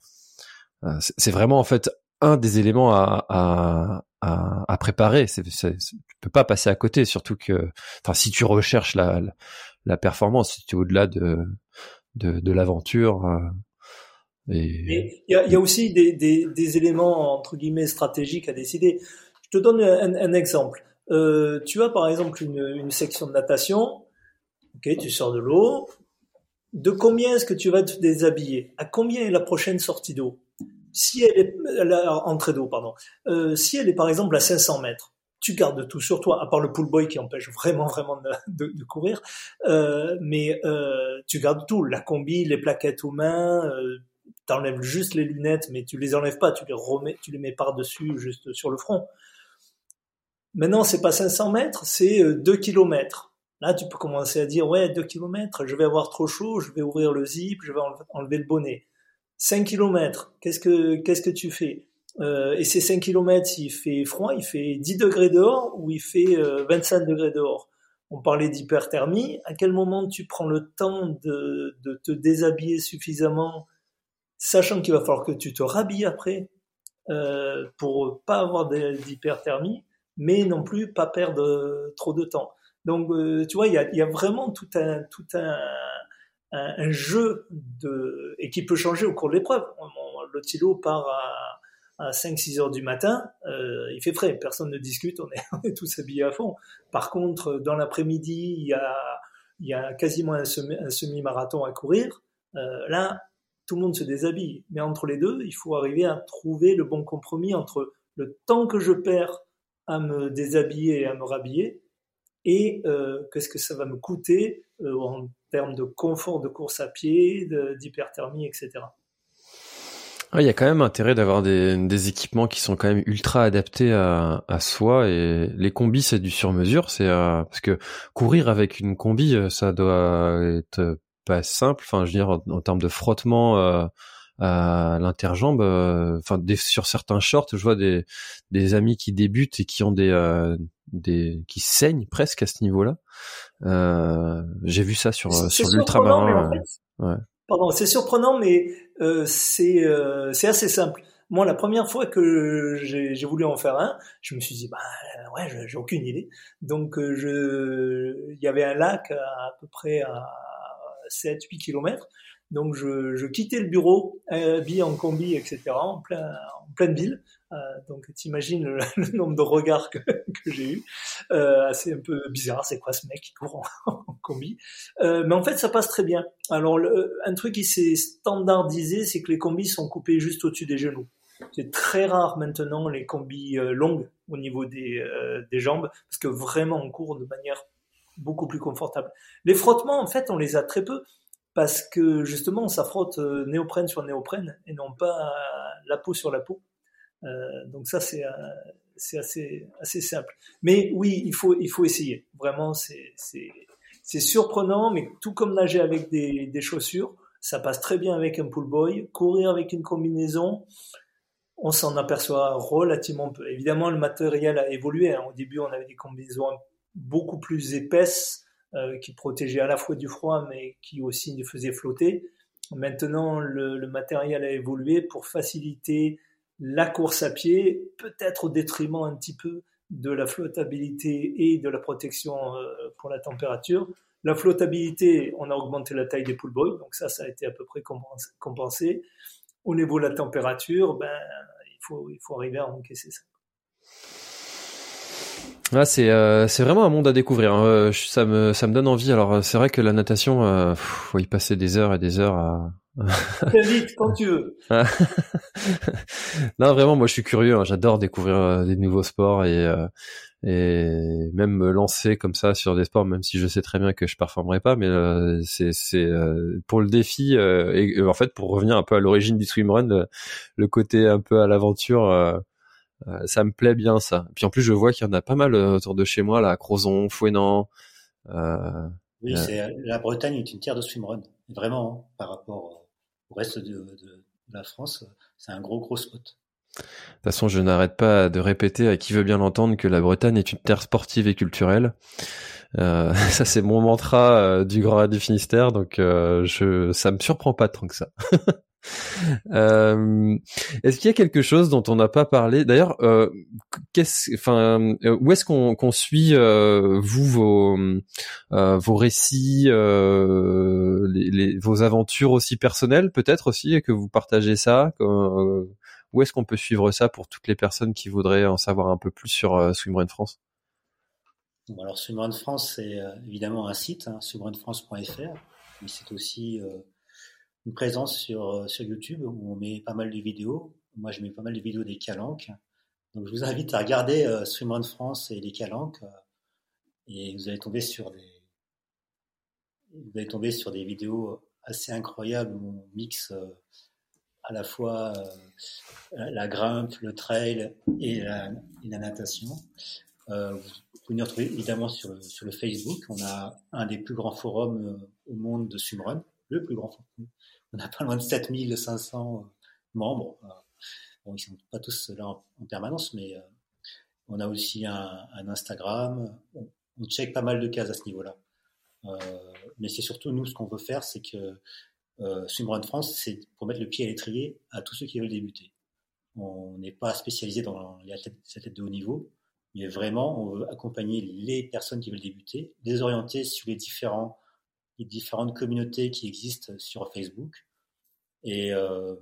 c'est vraiment en fait un des éléments à, à, à, à préparer. C'est, c'est, tu peux pas passer à côté, surtout que, enfin, si tu recherches la, la, performance, si tu es au-delà de, de, de l'aventure. Euh,
et il y a, y a, aussi des, des, des, éléments entre guillemets stratégiques à décider. Je te donne un, un exemple. Euh, tu as par exemple une, une, section de natation. Ok, tu sors de l'eau. De combien est-ce que tu vas te déshabiller? À combien est la prochaine sortie d'eau? Si elle est d'eau, pardon, euh, si elle est par exemple à 500 mètres, tu gardes tout sur toi, à part le pull boy qui empêche vraiment vraiment de, courir, euh, mais euh, tu gardes tout, la combi, les plaquettes aux mains, t'enlèves juste les lunettes, mais tu les enlèves pas, tu les remets, tu les mets par dessus juste sur le front. Maintenant, c'est pas 500 mètres, c'est 2 kilomètres. Là, tu peux commencer à dire, ouais, 2 kilomètres, je vais avoir trop chaud, je vais ouvrir le zip, je vais enlever le bonnet. 5 km, qu'est-ce que qu'est-ce que tu fais? Euh, Et ces 5 km, s'il fait froid, il fait 10 degrés dehors ou il fait euh, 25 degrés dehors? On parlait d'hyperthermie. À quel moment tu prends le temps de, de te déshabiller suffisamment, sachant qu'il va falloir que tu te rhabilles après euh, pour pas avoir d'hyperthermie, mais non plus pas perdre trop de temps? Donc, euh, tu vois, il y a, y a, vraiment tout un tout un un, un, jeu de, et qui peut changer au cours de l'épreuve. Le Tilo part à, à 5-6 heures du matin, euh, il fait frais, personne ne discute, on est, on est tous habillés à fond. Par contre, dans l'après-midi, il y a, y a quasiment un, semi, un semi-marathon à courir. Euh, là, tout le monde se déshabille. Mais entre les deux, il faut arriver à trouver le bon compromis entre le temps que je perds à me déshabiller et à me rhabiller et qu'est-ce que ça va me coûter en termes de confort de course à pied, d'hyperthermie, etc.
Il y a quand même intérêt d'avoir des, équipements qui sont quand même ultra adaptés à, soi et les combis c'est du sur-mesure, c'est parce que courir avec une combi ça doit être pas simple. Enfin, je veux dire en, termes de frottement euh, l'interjambe. Euh, enfin, sur certains shorts, je vois des des amis qui débutent et qui ont des euh, des qui saignent presque à ce niveau-là. J'ai vu ça sur sur l'ultramarin.
ouais. Pardon, c'est surprenant, mais euh, c'est euh, c'est assez simple. Moi, la première fois que j'ai voulu en faire un, je me suis dit, bah ouais, j'ai aucune idée. Donc, euh, je, il y avait un lac à, peu près à 7-8 kilomètres. Donc, je, je, quittais le bureau, habillé en combi, etc., en, plein, en pleine ville, euh, donc t'imagines le, le, nombre de regards que, que j'ai eu, euh, assez un peu bizarre, c'est quoi ce mec qui court en, combi euh, Mais en fait ça passe très bien. Alors le, un truc qui s'est standardisé, c'est que les combis sont coupés juste au-dessus des genoux. C'est très rare maintenant les combis euh, longues au niveau des, euh, des jambes, parce que vraiment on court de manière beaucoup plus confortable. Les frottements en fait on les a très peu parce que justement ça frotte néoprène sur néoprène et non pas la peau sur la peau. Euh, donc ça c'est euh, assez simple. Mais oui, il faut essayer. Vraiment, c'est surprenant, mais tout comme nager avec des, chaussures, ça passe très bien avec un pull boy. Courir avec une combinaison, on s'en aperçoit relativement peu. Évidemment, le matériel a évolué. Hein. Au début, on avait des combinaisons beaucoup plus épaisses euh, qui protégeaient à la fois du froid, mais qui aussi nous faisaient flotter. Maintenant, le, le matériel a évolué pour faciliter la course à pied, peut-être au détriment un petit peu de la flottabilité et de la protection euh, pour la température. La flottabilité, on a augmenté la taille des pull boys, donc ça, ça a été à peu près compensé. Au niveau de la température, ben, il faut, il faut arriver à encaisser ça.
Ah, c'est euh, c'est vraiment un monde à découvrir. Hein. Euh, ça me ça me donne envie. Alors c'est vrai que la natation, euh, faut y passer des heures et des heures à,
vite, quand tu veux.
non, vraiment, moi, je suis curieux. Hein. J'adore découvrir euh, des nouveaux sports et euh, et même me lancer comme ça sur des sports, même si je sais très bien que je performerai pas. Mais euh, c'est c'est pour le défi et en fait pour revenir un peu à l'origine du swimrun, le, le côté un peu à l'aventure. Ça me plaît bien ça. Puis en plus, je vois qu'il y en a pas mal autour de chez moi, là, Crozon, Fouenan.
oui, c'est la Bretagne est une terre de swimrun, vraiment hein, par rapport au reste de, de, la France, c'est un gros gros spot.
De toute façon, je n'arrête pas de répéter à qui veut bien l'entendre que la Bretagne est une terre sportive et culturelle. Euh, ça, c'est mon mantra euh, du Grand du Finistère, donc euh, je, ça me surprend pas tant que ça. Euh, est-ce qu'il y a quelque chose dont on n'a pas parlé? D'ailleurs, euh, qu'est-ce, euh, où est-ce qu'on qu'on suit euh, vous vos euh, vos récits, les, les, vos aventures aussi personnelles, peut-être aussi, et que vous partagez ça? Où est-ce qu'on peut suivre ça pour toutes les personnes qui voudraient en savoir un peu plus sur Swimrun France?
Bon, Alors Swimrun France, c'est évidemment un site, hein, swimrunfrance.fr, mais c'est aussi une présence sur, euh, sur YouTube où on met pas mal de vidéos. Moi, je mets pas mal de vidéos des calanques. Donc, je vous invite à regarder euh, Swimrun France et les calanques. Euh, et vous allez tomber sur des, vous allez tomber sur des vidéos assez incroyables où on mixe euh, à la fois la grimpe, le trail et la, natation. Vous pouvez nous retrouver évidemment sur sur le Facebook. On a un des plus grands forums au monde de swimrun, le plus grand on a pas loin de 7500 euh, membres. Euh, bon, ils sont pas tous là en, permanence, mais euh, on a aussi un, Instagram. On, check pas mal de cases à ce niveau-là. mais c'est surtout nous ce qu'on veut faire, c'est que euh, Swimrun France, c'est pour mettre le pied à l'étrier à tous ceux qui veulent débuter. On n'est pas spécialisé dans les athlètes de haut niveau, mais vraiment, on veut accompagner les personnes qui veulent débuter, les orienter sur les différents différentes communautés qui existent sur Facebook. Et euh,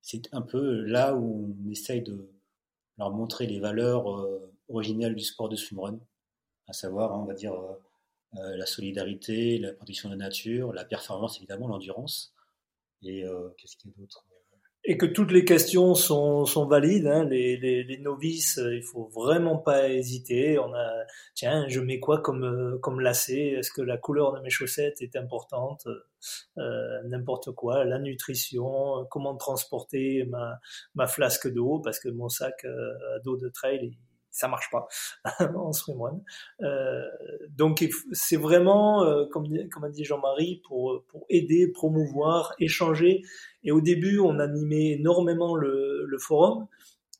c'est un peu là où on essaye de leur montrer les valeurs euh, originales du sport de swimrun, à savoir, on va dire, euh, euh, la solidarité, la protection de la nature, la performance évidemment, l'endurance. Et qu'est-ce qu'il y a d'autre?
Et que toutes les questions sont, sont valides. Hein. Les, les, les, novices, euh, il faut vraiment pas hésiter. On a, tiens, je mets quoi comme euh, comme lacet? Est-ce que la couleur de mes chaussettes est importante? Euh, N'importe quoi. La nutrition, comment transporter ma ma flasque d'eau? Parce que mon sac euh, d'eau de trail ça marche pas en swimrun. Euh, donc c'est vraiment, euh, comme, a dit Jean-Marie, pour, aider, promouvoir, échanger. Et au début, on animait énormément le, forum.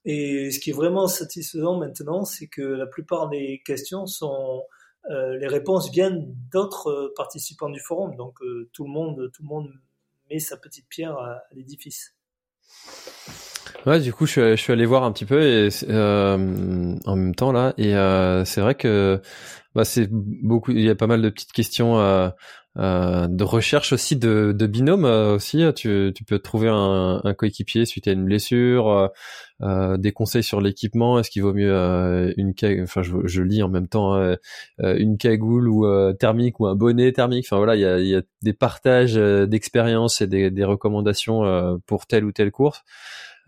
Et ce qui est vraiment satisfaisant maintenant, c'est que la plupart des questions sont, euh, les réponses viennent d'autres participants du forum. Donc euh, tout le monde, tout le monde met sa petite pierre à l'édifice.
Ouais, du coup, je suis, je suis allé voir un petit peu et euh, en même temps là, et euh, c'est vrai que bah, c'est beaucoup. Il y a pas mal de petites questions euh, euh de recherche aussi de, de binôme euh, aussi. Tu, tu peux trouver un, un coéquipier suite à une blessure, euh, des conseils sur l'équipement. Est-ce qu'il vaut mieux une enfin je, je, lis en même temps hein, une cagoule ou thermique ou un bonnet thermique. Enfin voilà, il y a, il y a des partages d'expériences et des, des recommandations pour telle ou telle course.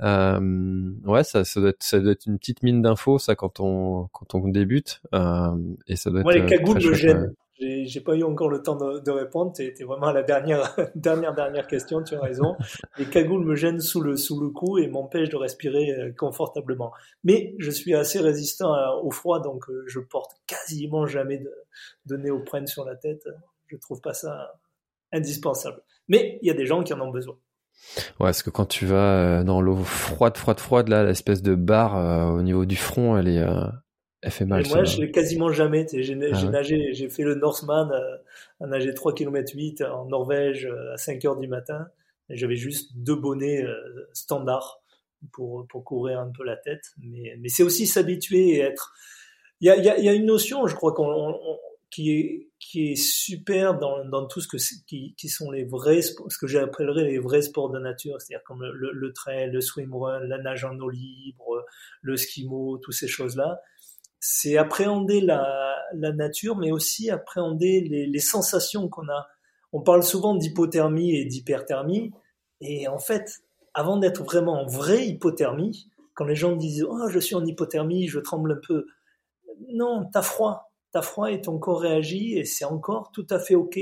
Euh, ouais, ça, ça, doit être, ça doit être une petite mine d'infos, ça, quand on, quand on débute. Euh, et ça doit
Moi,
être,
les cagoules me gênent. J'ai pas eu encore le temps de, de répondre. T'es vraiment à la dernière, dernière, dernière question. Tu as raison. Les cagoules me gênent sous le, sous le cou et m'empêchent de respirer euh, confortablement. Mais je suis assez résistant au froid, donc euh, je porte quasiment jamais de, de néoprène sur la tête. Je trouve pas ça indispensable. Mais il y a des gens qui en ont besoin.
Ouais, parce que quand tu vas euh, dans l'eau froide, froide, froide, là, l'espèce de barre euh, au niveau du front, elle est, euh, elle fait mal.
Et moi, je l'ai quasiment jamais. J'ai ah nagé, j'ai fait le Northman, à nager 3 km 8 en Norvège à 5 heures du matin. J'avais juste deux bonnets standards pour, pour couvrir un peu la tête. Mais, mais c'est aussi s'habituer et être. Il y a, y, a, y a une notion, je crois qu'on qui est qui est super dans, dans tout ce que qui, qui sont les vrais ce que j'appellerais les vrais sports de nature c'est-à-dire comme le, le, trail le swimrun la nage en eau libre le skimo toutes ces choses là c'est appréhender la, la nature mais aussi appréhender les, les sensations qu'on a. On parle souvent d'hypothermie et d'hyperthermie et en fait avant d'être vraiment en vraie hypothermie quand les gens disent oh je suis en hypothermie je tremble un peu non t'as froid t'as froid et ton corps réagit et c'est encore tout à fait ok.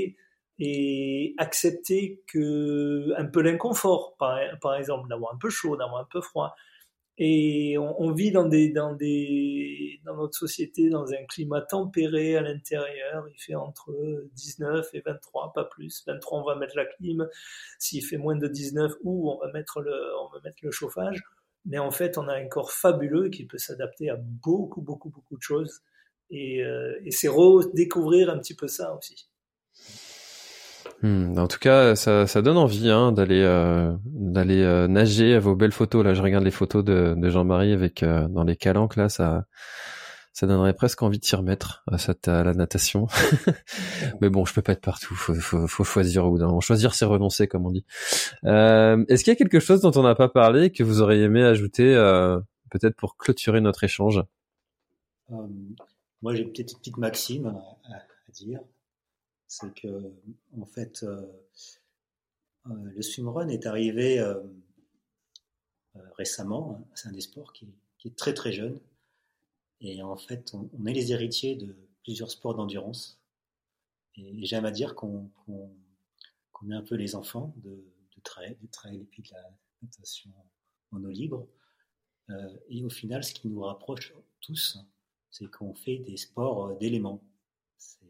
Et accepter que un peu l'inconfort, par, exemple, d'avoir un peu chaud, d'avoir un peu froid. Et on, on, vit dans des, dans des, dans notre société, dans un climat tempéré à l'intérieur. Il fait entre 19 et 23, pas plus. 23, on va mettre la clim. S'il fait moins de 19, ou on va mettre le, on va mettre le chauffage. Mais en fait, on a un corps fabuleux qui peut s'adapter à beaucoup, beaucoup, beaucoup de choses. Et, euh, et c'est redécouvrir un petit peu ça aussi.
Hmm, en tout cas, ça, ça donne envie hein, d'aller euh, d'aller euh, nager à vos belles photos. Là, je regarde les photos de, de Jean-Marie avec euh, dans les calanques là, ça ça donnerait presque envie de s'y remettre à, cette, à la natation. Mais bon, je peux pas être partout. Faut, faut, faut choisir au bout d'un moment. Choisir, c'est renoncer, comme on dit. Euh, Est-ce qu'il y a quelque chose dont on n'a pas parlé que vous auriez aimé ajouter, peut-être pour clôturer notre échange?
Moi, j'ai peut-être une petite maxime à, dire. C'est que, en fait, euh, euh, le swimrun est arrivé euh, euh récemment. Hein. C'est un des sports qui, est très très jeune. Et en fait, on, est les héritiers de plusieurs sports d'endurance. Et, j'aime à dire qu'on qu est un peu les enfants de, trail, du trail et puis de la natation en eau libre. Et au final, ce qui nous rapproche tous, c'est qu'on fait des sports euh, d'éléments. C'est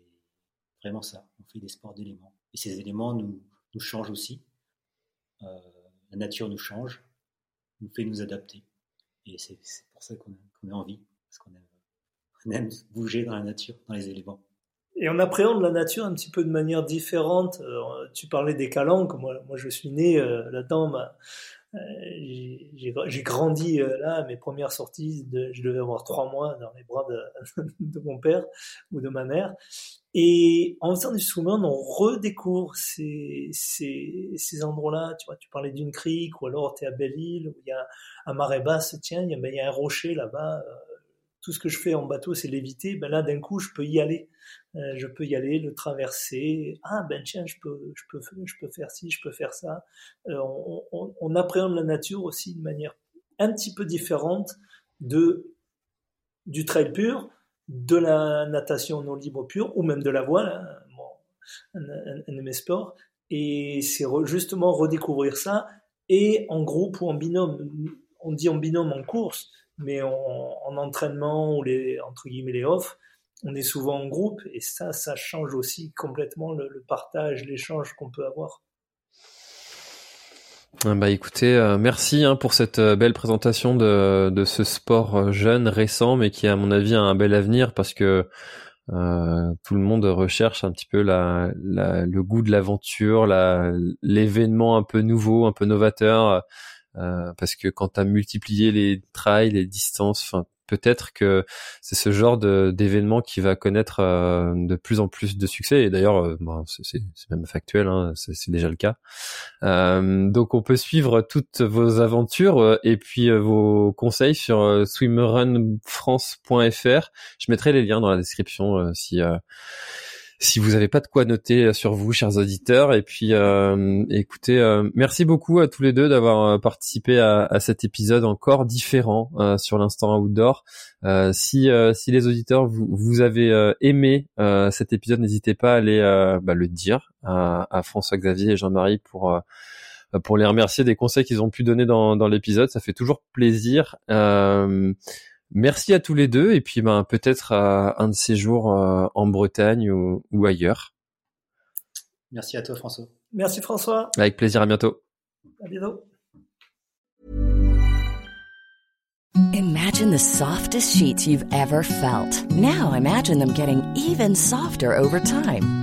vraiment ça, on fait des sports d'éléments. Et ces éléments nous, nous changent aussi. Euh, la nature nous change, nous fait nous adapter. Et c'est pour ça qu'on qu a envie, parce qu'on aime, bouger dans la nature, dans les éléments.
Et on appréhende la nature un petit peu de manière différente. Euh, tu parlais des calanques, moi, je suis né là-dedans. J'ai grandi euh, là, mes premières sorties, de, je devais avoir trois mois dans les bras de, de, mon père ou de ma mère. Et en faisant du swimrun, on redécouvre ces, ces, ces endroits-là. Tu vois, tu parlais d'une crique, ou alors tu es à Belle-Île, où il y a un marais basse, tiens, il y a, il y a un rocher là-bas. Tout ce que je fais en bateau, c'est l'éviter. Ben là, d'un coup, je peux y aller. Euh, je peux y aller, le traverser. Ah ben tiens, je peux, je peux, je peux faire ci, je peux faire ça. Euh, on, appréhende la nature aussi de manière un petit peu différente de du trail pur, de la natation non libre pure, ou même de la voile, hein, un, un, de mes sports. Et c'est justement redécouvrir ça et en groupe ou en binôme. On dit en binôme en course, mais en, entraînement ou les entre guillemets les off, on est souvent en groupe et ça, ça change aussi complètement le, partage, l'échange qu'on peut avoir.
Ah bah écoutez, euh, merci hein, pour cette euh, belle présentation de, de ce sport euh, jeune, récent, mais qui à mon avis a un bel avenir parce que tout le monde recherche un petit peu la, la le goût de l'aventure, l'événement un peu nouveau, un peu novateur. Euh, parce que quand tu as multiplié les trails, les distances, enfin peut-être que c'est ce genre d'événement qui va connaître euh, de plus en plus de succès. Et d'ailleurs, euh, c'est même factuel, hein, c'est déjà le cas. Euh, donc on peut suivre toutes vos aventures et puis vos conseils sur swimrunfrance.fr. Je mettrai les liens dans la description si si vous n'avez pas de quoi noter euh, sur vous, chers auditeurs. Et puis, euh, écoutez, euh, merci beaucoup à tous les deux d'avoir participé à, à, cet épisode encore différent sur l'instant outdoor. si, si les auditeurs vous, vous avez aimé cet épisode, n'hésitez pas à aller bah, le dire à, à François-Xavier et Jean-Marie pour pour les remercier des conseils qu'ils ont pu donner dans, dans l'épisode. Ça fait toujours plaisir. Euh, Merci à tous les deux et puis ben peut-être à un de ces jours euh, en Bretagne ou, ou ailleurs.
Merci à toi François.
Merci François.
Avec plaisir, à bientôt.
À bientôt.
Imagine the softest sheets you've ever felt. Now imagine them getting even softer over time.